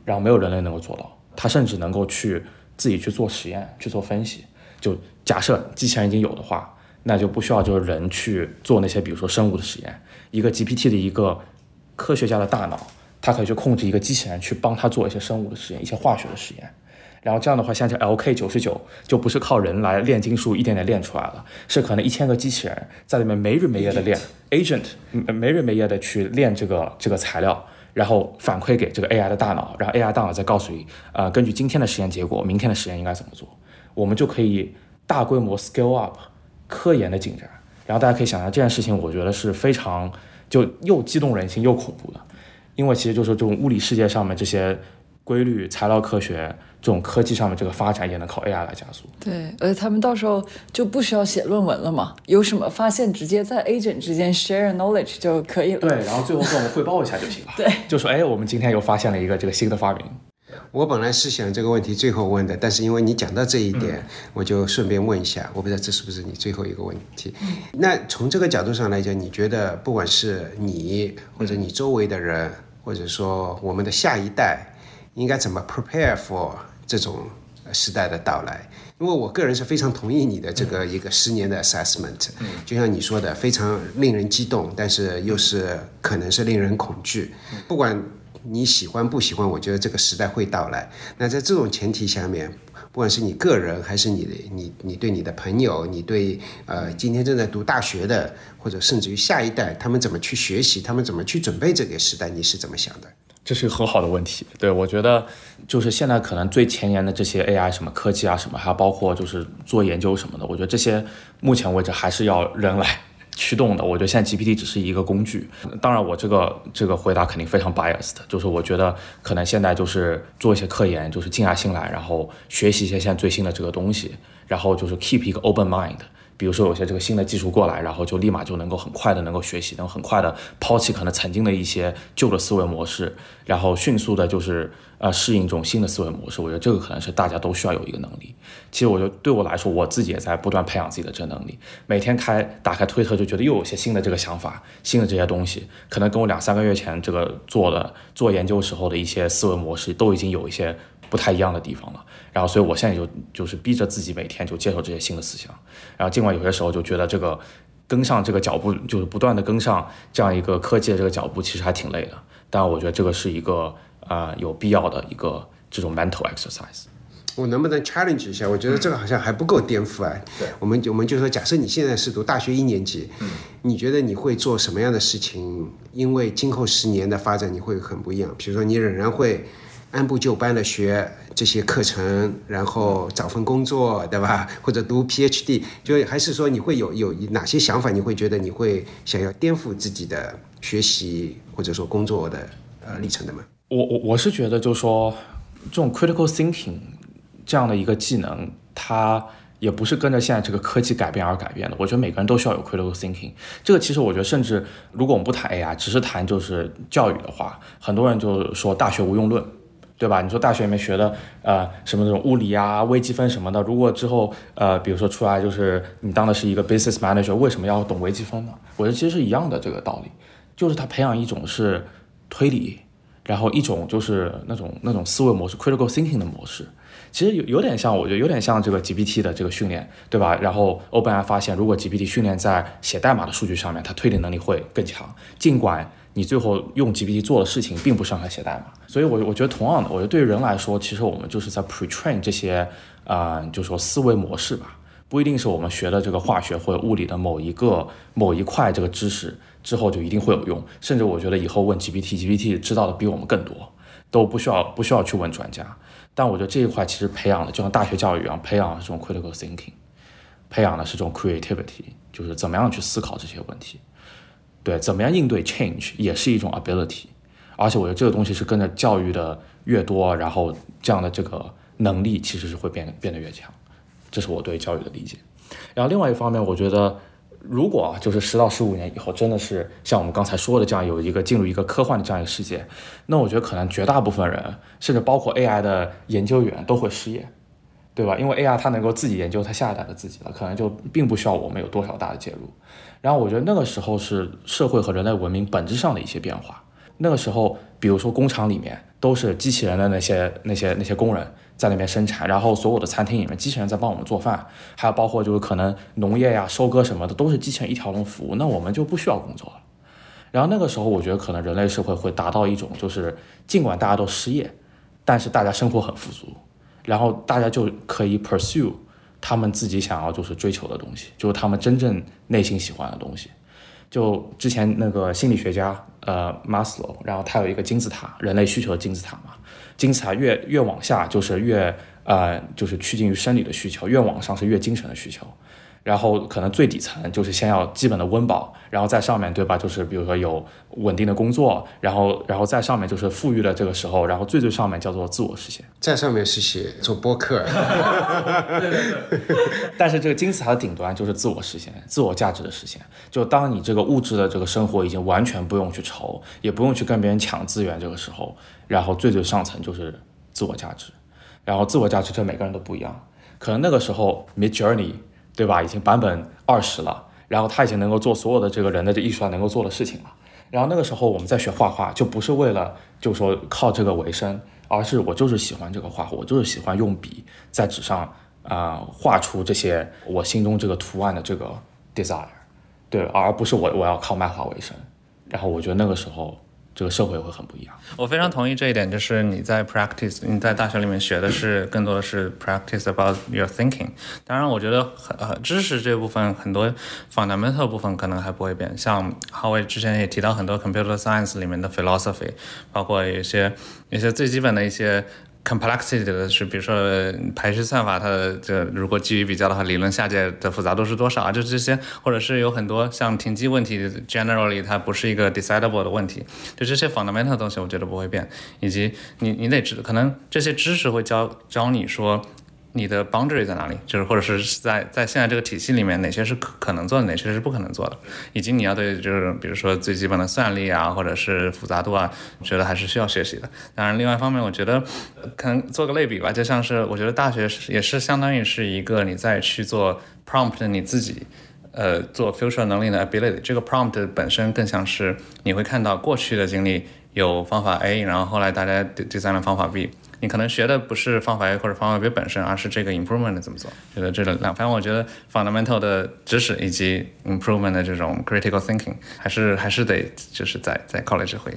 然后没有人类能够做到。他甚至能够去自己去做实验、去做分析。就假设机器人已经有的话，那就不需要就是人去做那些比如说生物的实验。一个 GPT 的一个科学家的大脑，它可以去控制一个机器人去帮他做一些生物的实验、一些化学的实验。然后这样的话，像这 LK 九十九就不是靠人来炼金术一点点炼出来了，是可能一千个机器人在里面没日没夜的练 agent，没日没夜的去练这个这个材料，然后反馈给这个 AI 的大脑，然后 AI 大脑再告诉你，呃，根据今天的实验结果，明天的实验应该怎么做，我们就可以大规模 scale up 科研的进展。然后大家可以想象这件事情，我觉得是非常就又激动人心又恐怖的，因为其实就是这种物理世界上面这些规律、材料科学。这种科技上面这个发展也能靠 AI 来加速。
对，而且他们到时候就不需要写论文了嘛，有什么发现直接在 agent 之间 share knowledge 就可以了。
对，然后最后跟我们汇报一下就行了。
对，
就说哎，我们今天又发现了一个这个新的发明。
我本来是想这个问题最后问的，但是因为你讲到这一点，我就顺便问一下，我不知道这是不是你最后一个问题。那从这个角度上来讲，你觉得不管是你或者你周围的人，或者说我们的下一代，应该怎么 prepare for？这种时代的到来，因为我个人是非常同意你的这个一个十年的 assessment，就像你说的，非常令人激动，但是又是可能是令人恐惧。不管你喜欢不喜欢，我觉得这个时代会到来。那在这种前提下面，不管是你个人，还是你的你你对你的朋友，你对呃今天正在读大学的，或者甚至于下一代，他们怎么去学习，他们怎么去准备这个时代，你是怎么想的？
这是一个很好的问题，对我觉得就是现在可能最前沿的这些 AI 什么科技啊什么，还有包括就是做研究什么的，我觉得这些目前为止还是要人来驱动的。我觉得现在 GPT 只是一个工具。当然，我这个这个回答肯定非常 biased，就是我觉得可能现在就是做一些科研，就是静下心来，然后学习一些现在最新的这个东西，然后就是 keep 一个 open mind。比如说有些这个新的技术过来，然后就立马就能够很快的能够学习，能很快的抛弃可能曾经的一些旧的思维模式，然后迅速的就是呃适应这种新的思维模式。我觉得这个可能是大家都需要有一个能力。其实我觉得对我来说，我自己也在不断培养自己的这能力。每天开打开推特就觉得又有些新的这个想法，新的这些东西，可能跟我两三个月前这个做的做研究时候的一些思维模式都已经有一些。不太一样的地方了，然后所以我现在就就是逼着自己每天就接受这些新的思想，然后尽管有些时候就觉得这个跟上这个脚步，就是不断的跟上这样一个科技的这个脚步，其实还挺累的。但我觉得这个是一个呃有必要的一个这种 mental exercise。
我能不能 challenge 一下？我觉得这个好像还不够颠覆啊。
对，
我们我们就说，假设你现在是读大学一年级，嗯，你觉得你会做什么样的事情？因为今后十年的发展你会很不一样。比如说，你仍然会。按部就班的学这些课程，然后找份工作，对吧？或者读 PhD，就还是说你会有有哪些想法？你会觉得你会想要颠覆自己的学习或者说工作的呃历程的吗？
我我我是觉得，就是说这种 critical thinking 这样的一个技能，它也不是跟着现在这个科技改变而改变的。我觉得每个人都需要有 critical thinking。这个其实我觉得，甚至如果我们不谈 AI，只是谈就是教育的话，很多人就说大学无用论。对吧？你说大学里面学的，呃，什么那种物理啊、微积分什么的，如果之后，呃，比如说出来就是你当的是一个 business manager，为什么要懂微积分呢？我觉得其实是一样的这个道理，就是他培养一种是推理，然后一种就是那种那种思维模式 critical thinking 的模式，其实有有点像，我觉得有点像这个 GPT 的这个训练，对吧？然后 OpenAI 发现，如果 GPT 训练在写代码的数据上面，它推理能力会更强，尽管。你最后用 GPT 做的事情并不是让它写代码。所以，我我觉得同样的，我觉得对于人来说，其实我们就是在 pre-train 这些啊、呃，就说思维模式吧。不一定是我们学的这个化学或者物理的某一个某一块这个知识之后就一定会有用，甚至我觉得以后问 GPT，GPT 知道的比我们更多，都不需要不需要去问专家。但我觉得这一块其实培养的就像大学教育一样，培养的是这种 critical thinking，培养的是这种 creativity，就是怎么样去思考这些问题，对，怎么样应对 change 也是一种 ability。而且我觉得这个东西是跟着教育的越多，然后这样的这个能力其实是会变变得越强。这是我对教育的理解。然后另外一方面，我觉得如果就是十到十五年以后，真的是像我们刚才说的这样有一个进入一个科幻的这样一个世界，那我觉得可能绝大部分人，甚至包括 AI 的研究员都会失业，对吧？因为 AI 它能够自己研究它下一代的自己了，可能就并不需要我们有多少大的介入。然后我觉得那个时候是社会和人类文明本质上的一些变化。那个时候，比如说工厂里面都是机器人的那些那些那些工人。在那边生产，然后所有的餐厅里面机器人在帮我们做饭，还有包括就是可能农业呀、收割什么的都是机器人一条龙服务，那我们就不需要工作了。然后那个时候，我觉得可能人类社会会达到一种，就是尽管大家都失业，但是大家生活很富足，然后大家就可以 pursue 他们自己想要就是追求的东西，就是他们真正内心喜欢的东西。就之前那个心理学家呃 Maslow，然后他有一个金字塔，人类需求的金字塔嘛。精彩越越往下，就是越呃，就是趋近于生理的需求；越往上是越精神的需求。然后可能最底层就是先要基本的温饱，然后在上面对吧？就是比如说有稳定的工作，然后然后在上面就是富裕的这个时候，然后最最上面叫做自我实现。
在上面是写做播客，
但是这个金字塔的顶端就是自我实现、自我价值的实现。就当你这个物质的这个生活已经完全不用去愁，也不用去跟别人抢资源这个时候，然后最最上层就是自我价值。然后自我价值这每个人都不一样，可能那个时候 Mid Journey。对吧？已经版本二十了，然后他已经能够做所有的这个人的这艺术上能够做的事情了。然后那个时候我们在学画画，就不是为了就说靠这个为生，而是我就是喜欢这个画，我就是喜欢用笔在纸上啊、画出这些我心中这个图案的这个 desire，对，而不是我我要靠漫画为生。然后我觉得那个时候。这个社会会很不一样。
我非常同意这一点，就是你在 practice，你在大学里面学的是更多的是 practice about your thinking。当然，我觉得很呃知识这部分很多 fundamental 部分可能还不会变。像浩伟之前也提到很多 computer science 里面的 philosophy，包括有些一些最基本的一些。Complexity 的是，比如说排序算法，它的这如果基于比较的话，理论下界的复杂度是多少啊？就这些，或者是有很多像停机问题，generally 它不是一个 decidable 的问题，就这些 fundamental 的东西，我觉得不会变。以及你你得知，可能这些知识会教教你说。你的 boundary 在哪里？就是或者是在在现在这个体系里面，哪些是可可能做的，哪些是不可能做的，以及你要对就是比如说最基本的算力啊，或者是复杂度啊，觉得还是需要学习的。当然，另外一方面，我觉得可能做个类比吧，就像是我觉得大学是也是相当于是一个你再去做 prompt 你自己。呃，做 future 能力的 ability，这个 prompt 本身更像是你会看到过去的经历有方法 A，然后后来大家 design 了方法 B。你可能学的不是方法 A 或者方法 B 本身，而是这个 improvement 怎么做。觉得这个两，方我觉得 fundamental 的知识以及 improvement 的这种 critical thinking，还是还是得就是在在 college 会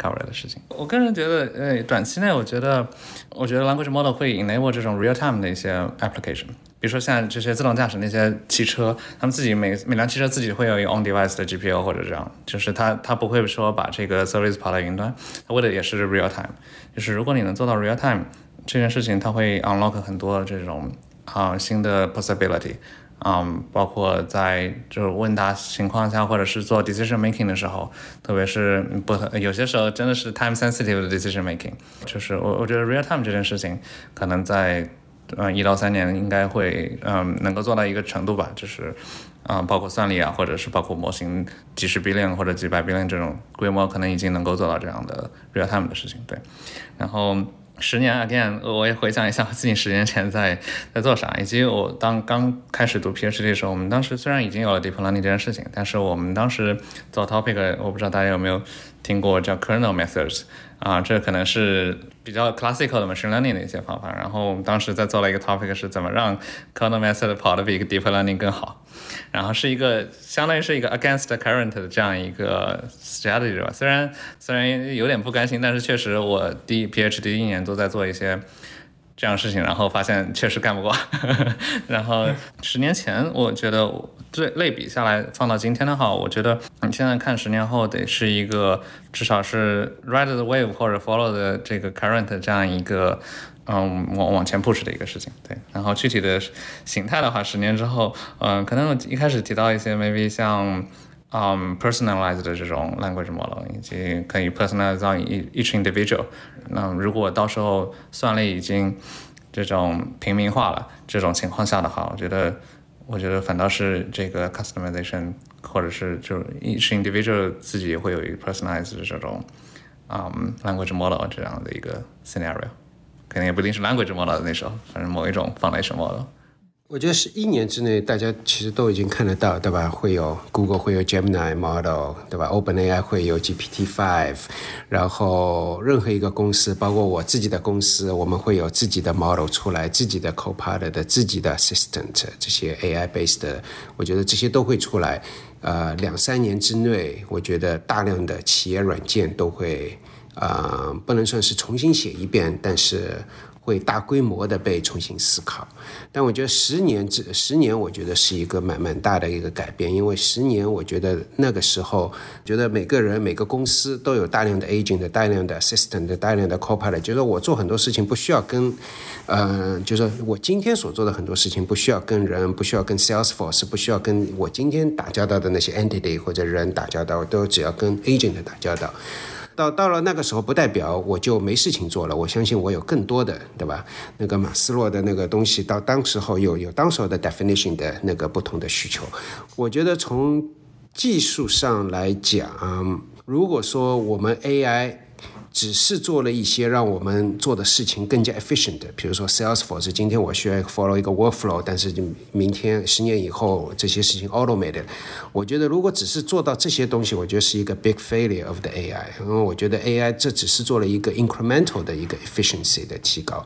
cover 的事情。我个人觉得，呃，短期内我觉得，我觉得 language model 会 enable 这种 real time 的一些 application。比如说像这些自动驾驶那些汽车，他们自己每每辆汽车自己会有一个 on device 的 GPU 或者这样，就是它它不会说把这个 service 跑到云端，它为的也是 real time。就是如果你能做到 real time 这件事情，它会 unlock 很多这种啊、新的 possibility。嗯，包括在就是问答情况下，或者是做 decision making 的时候，特别是不有些时候真的是 time sensitive 的 decision making，就是我我觉得 real time 这件事情可能在嗯一到三年应该会嗯能够做到一个程度吧，就是嗯、包括算力啊，或者是包括模型几十 billion 或者几百 billion 这种规模，可能已经能够做到这样的 real time 的事情，对，然后。十年 again，我也回想一下我自己十年前在在做啥，以及我当刚开始读 PhD 的时候，我们当时虽然已经有了 deep learning 这件事情，但是我们当时做 topic，我不知道大家有没有听过叫 kernel methods 啊，这可能是比较 classical 的 machine learning 的一些方法。然后我们当时在做了一个 topic 是怎么让 kernel method 跑得比 deep learning 更好，然后是一个相当于是一个 against the current 的这样一个 strategy 吧。虽然虽然有点不甘心，但是确实我第 PhD 一年都在做一些。这样事情，然后发现确实干不过。然后十年前，我觉得对类比下来，放到今天的话，我觉得你现在看十年后得是一个至少是 ride the wave 或者 follow 的这个 current 这样一个嗯往往前 push 的一个事情。对，然后具体的形态的话，十年之后，嗯，可能我一开始提到一些 maybe 像。嗯，personalized 的这种 language model，以及可以 personalize 到 each individual。那如果到时候算力已经这种平民化了，这种情况下的话，我觉得，我觉得反倒是这个 customization，或者是就 each individual 自己会有一个 personalized 的这种嗯 language model 这样的一个 scenario，肯定也不一定是 language model 那时候，反正某一种 foundation model。
我觉得是一年之内，大家其实都已经看得到，对吧？会有 Google 会有 Gemini model，对吧？OpenAI 会有 GPT-5，然后任何一个公司，包括我自己的公司，我们会有自己的 model 出来，自己的 Copilot 的自己的 assistant 这些 AI based 的，我觉得这些都会出来。呃，两三年之内，我觉得大量的企业软件都会，呃，不能算是重新写一遍，但是。会大规模的被重新思考，但我觉得十年这十年，我觉得是一个蛮蛮大的一个改变，因为十年，我觉得那个时候，觉得每个人每个公司都有大量的 agent、大量的 assistant、大量的 copilot，觉得我做很多事情不需要跟，呃，就是我今天所做的很多事情不需要跟人，不需要跟 Salesforce，不需要跟我今天打交道的那些 entity 或者人打交道，都只要跟 agent 打交道。到到了那个时候，不代表我就没事情做了。我相信我有更多的，对吧？那个马斯洛的那个东西，到当时候有有当时候的 definition 的那个不同的需求。我觉得从技术上来讲，如果说我们 AI。只是做了一些让我们做的事情更加 efficient，比如说 Salesforce，今天我需要 follow 一个 workflow，但是明天十年以后这些事情 automated。我觉得如果只是做到这些东西，我觉得是一个 big failure of the AI。因为我觉得 AI 这只是做了一个 incremental 的一个 efficiency 的提高。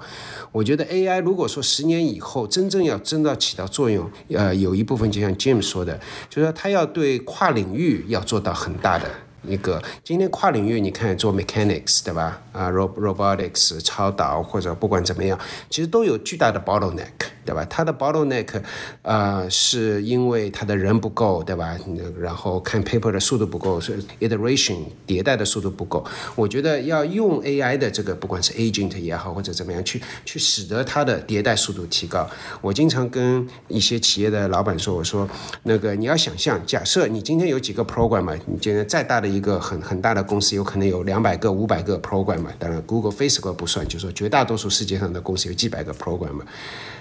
我觉得 AI 如果说十年以后真正要真的起到作用，呃，有一部分就像 Jim 说的，就是说他要对跨领域要做到很大的。一个今天跨领域，你看做 mechanics 对吧？啊，rob robotics 超导或者不管怎么样，其实都有巨大的 bottleneck。对吧？它的 bottleneck，呃，是因为它的人不够，对吧？然后看 paper 的速度不够，是 iteration 迭代的速度不够。我觉得要用 AI 的这个，不管是 agent 也好，或者怎么样，去去使得它的迭代速度提高。我经常跟一些企业的老板说，我说那个你要想象，假设你今天有几个 program 嘛，你今天再大的一个很很大的公司，有可能有两百个、五百个 program 嘛。当然，Google、Facebook 不算，就是说绝大多数世界上的公司有几百个 program 嘛。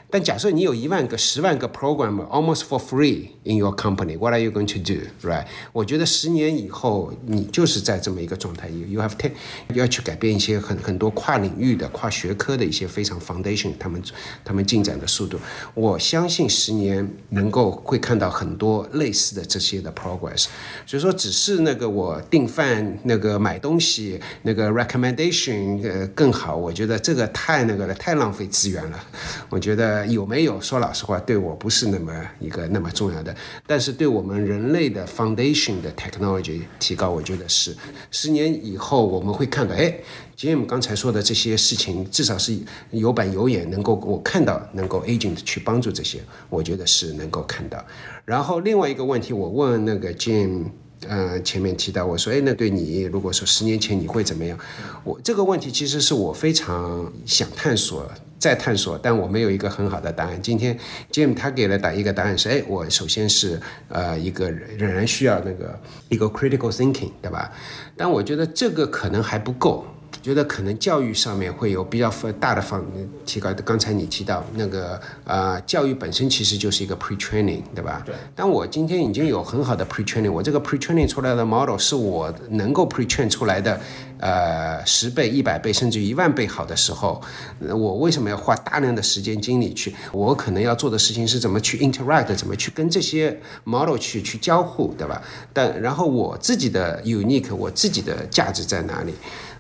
但假设你有一万个、十万个 programmer almost for free in your company, what are you going to do, right? 我觉得十年以后，你就是在这么一个状态，you you have ten 要去改变一些很很多跨领域的、跨学科的一些非常 foundation，他们他们进展的速度，我相信十年能够会看到很多类似的这些的 progress。所以说，只是那个我订饭、那个买东西、那个 recommendation 呃更好，我觉得这个太那个了，太浪费资源了。我觉得。呃有没有说老实话，对我不是那么一个那么重要的，但是对我们人类的 foundation 的 technology 提高，我觉得是十年以后我们会看到，哎，Jim 刚才说的这些事情，至少是有板有眼，能够我看到，能够 agent 去帮助这些，我觉得是能够看到。然后另外一个问题，我问那个 Jim。呃，前面提到我说，哎，那对你，如果说十年前你会怎么样？我这个问题其实是我非常想探索、在探索，但我没有一个很好的答案。今天 Jim 他给了答一个答案是，哎，我首先是呃一个仍然需要那个一个 critical thinking，对吧？但我觉得这个可能还不够。觉得可能教育上面会有比较大的方提高。刚才你提到那个呃，教育本身其实就是一个 pre training，对吧？
对。
但我今天已经有很好的 pre training，我这个 pre training 出来的 model 是我能够 pre train 出来的，呃，十倍、一百倍甚至一万倍好的时候，我为什么要花大量的时间精力去？我可能要做的事情是怎么去 interact，怎么去跟这些 model 去去交互，对吧？但然后我自己的 unique，我自己的价值在哪里？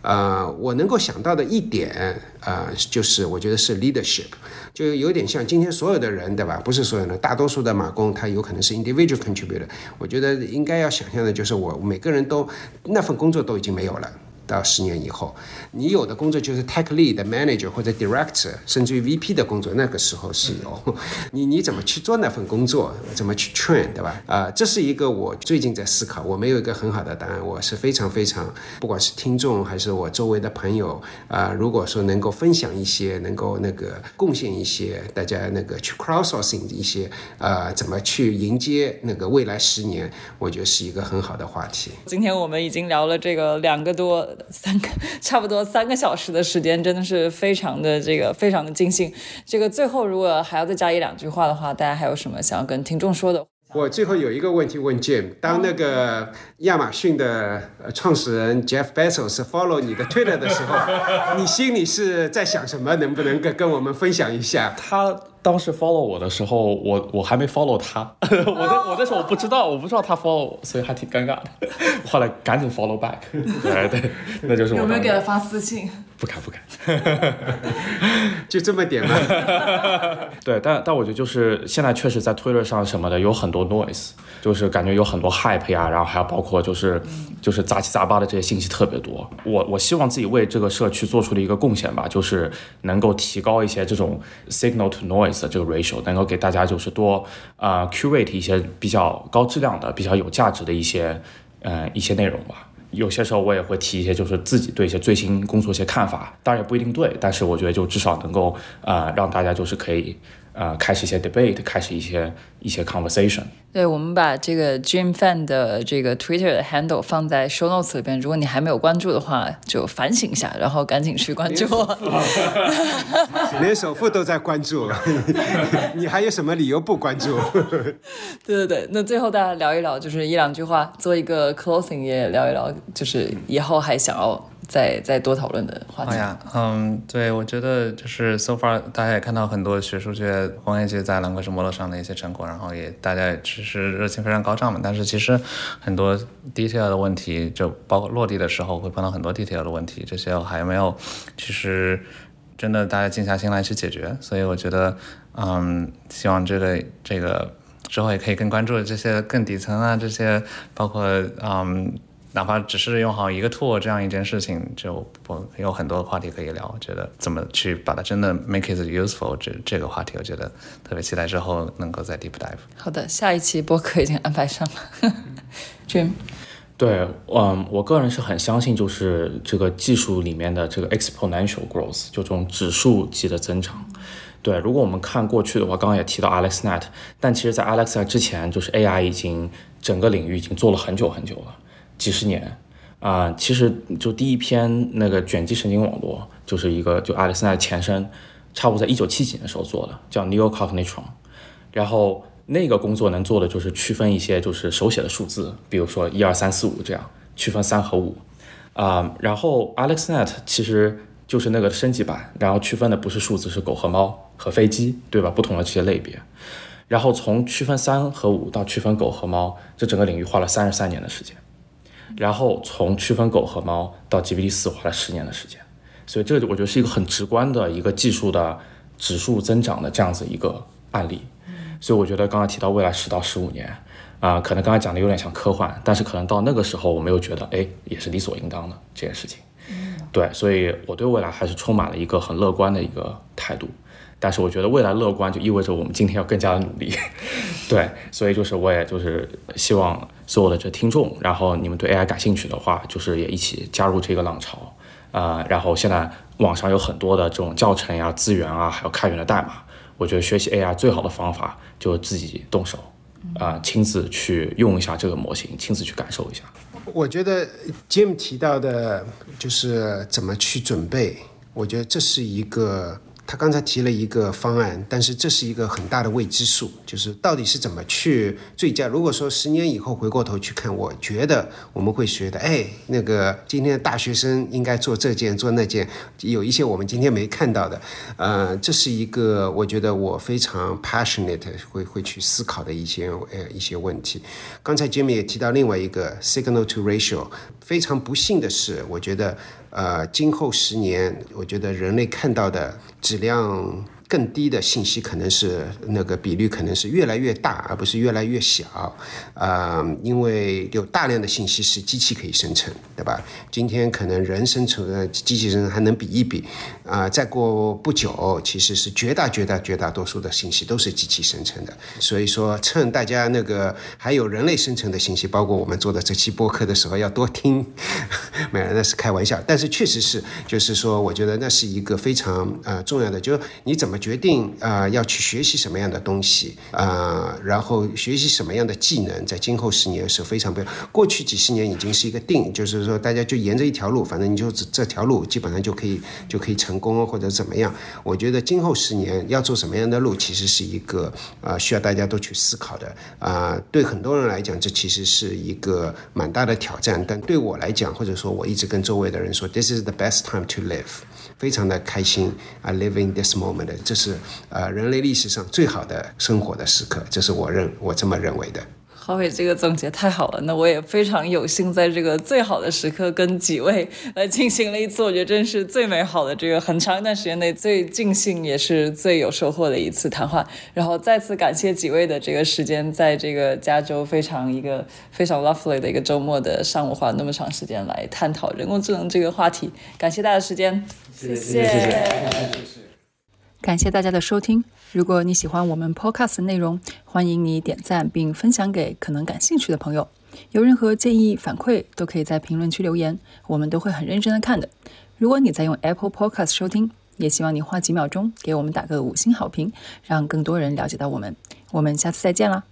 呃，我能够想到的一点，呃，就是我觉得是 leadership，就有点像今天所有的人，对吧？不是所有人，大多数的马工他有可能是 individual contributor。我觉得应该要想象的就是我每个人都那份工作都已经没有了。到十年以后，你有的工作就是 tech lead、manager 或者 director，甚至于 VP 的工作，那个时候是有。你你怎么去做那份工作？怎么去 train，对吧？啊，这是一个我最近在思考，我没有一个很好的答案。我是非常非常，不管是听众还是我周围的朋友啊，如果说能够分享一些，能够那个贡献一些，大家那个去 crowdsourcing 一些，呃，怎么去迎接那个未来十年，我觉得是一个很好的话题。
今天我们已经聊了这个两个多。三个 差不多三个小时的时间，真的是非常的这个非常的尽兴。这个最后如果还要再加一两句话的话，大家还有什么想要跟听众说的？
我最后有一个问题问 Jim：当那个亚马逊的创始人 Jeff Bezos follow 你的 Twitter 的时候，你心里是在想什么？能不能跟跟我们分享一下？
他。当时 follow 我的时候，我我还没 follow 他，我那我那时候我不知道，我不知道他 follow 我，所以还挺尴尬的。后来赶紧 follow back，对 对，那就是我。
有没有给他发私信？
不 敢不敢，
就这么点吗？
对，但但我觉得就是现在确实在 Twitter 上什么的有很多 noise，就是感觉有很多 hype 呀，然后还有包括就是就是杂七杂八的这些信息特别多。我我希望自己为这个社区做出的一个贡献吧，就是能够提高一些这种 signal to noise。这个 ratio 能够给大家就是多呃 curate 一些比较高质量的、比较有价值的一些呃一些内容吧。有些时候我也会提一些就是自己对一些最新工作一些看法，当然也不一定对，但是我觉得就至少能够呃让大家就是可以。呃，开始一些 debate，开始一些一些 conversation。
对，我们把这个 Jim Fan 的这个 Twitter 的 handle 放在 show notes 里边，如果你还没有关注的话，就反省一下，然后赶紧去关注。
连首富都在关注了，你还有什么理由不关注？
对对对，那最后大家聊一聊，就是一两句话，做一个 closing，也聊一聊，就是以后还想要。再再多讨论的话题。
好呀，嗯，对，我觉得就是 so far，大家也看到很多学术界、工业界在蓝格式模式上的一些成果，然后也大家其实热情非常高涨嘛。但是其实很多 detail 的问题，就包括落地的时候会碰到很多 detail 的问题，这些还没有，其实真的大家静下心来去解决。所以我觉得，嗯，希望这个这个之后也可以更关注这些更底层啊，这些包括嗯。哪怕只是用好一个 tool 这样一件事情，就我有很多话题可以聊。我觉得怎么去把它真的 make it useful 这这个话题，我觉得特别期待之后能够再 deep dive。
好的，下一期播客已经安排上了。Jim，
对，嗯，我个人是很相信，就是这个技术里面的这个 exponential growth，就这种指数级的增长。对，如果我们看过去的话，刚刚也提到 AlexNet，但其实在 AlexNet 之前，就是 AI 已经整个领域已经做了很久很久了。几十年啊，其实就第一篇那个卷积神经网络就是一个就 AlexNet 前身，差不多在一九七几年的时候做的，叫 NeoCognitron。然后那个工作能做的就是区分一些就是手写的数字，比如说一二三四五这样区分三和五啊。然后 AlexNet 其实就是那个升级版，然后区分的不是数字，是狗和猫和飞机，对吧？不同的这些类别。然后从区分三和五到区分狗和猫，这整个领域花了三十三年的时间。然后从区分狗和猫到 GPT 四花了十年的时间，所以这个我觉得是一个很直观的一个技术的指数增长的这样子一个案例。所以我觉得刚刚提到未来十到十五年，啊，可能刚才讲的有点像科幻，但是可能到那个时候我们又觉得，哎，也是理所应当的这件事情。对，所以我对未来还是充满了一个很乐观的一个态度。但是我觉得未来乐观就意味着我们今天要更加的努力，对，所以就是我也就是希望所有的这听众，然后你们对 AI 感兴趣的话，就是也一起加入这个浪潮，啊，然后现在网上有很多的这种教程呀、资源啊，还有开源的代码，我觉得学习 AI 最好的方法就是自己动手，啊，亲自去用一下这个模型，亲自去感受一下。
我觉得 Jim 提到的就是怎么去准备，我觉得这是一个。他刚才提了一个方案，但是这是一个很大的未知数，就是到底是怎么去最佳。如果说十年以后回过头去看，我觉得我们会觉得，哎，那个今天的大学生应该做这件做那件，有一些我们今天没看到的，呃，这是一个我觉得我非常 passionate 会会去思考的一些呃一些问题。刚才 Jimmy 也提到另外一个 signal to ratio，非常不幸的是，我觉得。呃，今后十年，我觉得人类看到的质量。更低的信息可能是那个比率可能是越来越大，而不是越来越小，啊，因为有大量的信息是机器可以生成，对吧？今天可能人生成的机器人还能比一比，啊，再过不久，其实是绝大绝大绝大多数的信息都是机器生成的。所以说，趁大家那个还有人类生成的信息，包括我们做的这期播客的时候，要多听。没有，那是开玩笑，但是确实是，就是说，我觉得那是一个非常呃重要的，就是你怎么。决定啊，要去学习什么样的东西啊，然后学习什么样的技能，在今后十年是非常不。过去几十年已经是一个定，就是说大家就沿着一条路，反正你就这条路基本上就可以就可以成功或者怎么样。我觉得今后十年要走什么样的路，其实是一个啊需要大家都去思考的啊。对很多人来讲，这其实是一个蛮大的挑战，但对我来讲，或者说我一直跟周围的人说，This is the best time to live。非常的开心啊，living this moment，这是呃人类历史上最好的生活的时刻，这是我认我这么认为的。
郝伟这个总结太好了，那我也非常有幸在这个最好的时刻跟几位来进行了一次，我觉得真是最美好的这个很长一段时间内最尽兴也是最有收获的一次谈话。然后再次感谢几位的这个时间，在这个加州非常一个非常 lovely 的一个周末的上午花那么长时间来探讨人工智能这个话题，感谢大家时间，
谢谢谢谢。
感谢大家的收听。如果你喜欢我们 Podcast 的内容，欢迎你点赞并分享给可能感兴趣的朋友。有任何建议反馈，都可以在评论区留言，我们都会很认真的看的。如果你在用 Apple Podcast 收听，也希望你花几秒钟给我们打个五星好评，让更多人了解到我们。我们下次再见啦！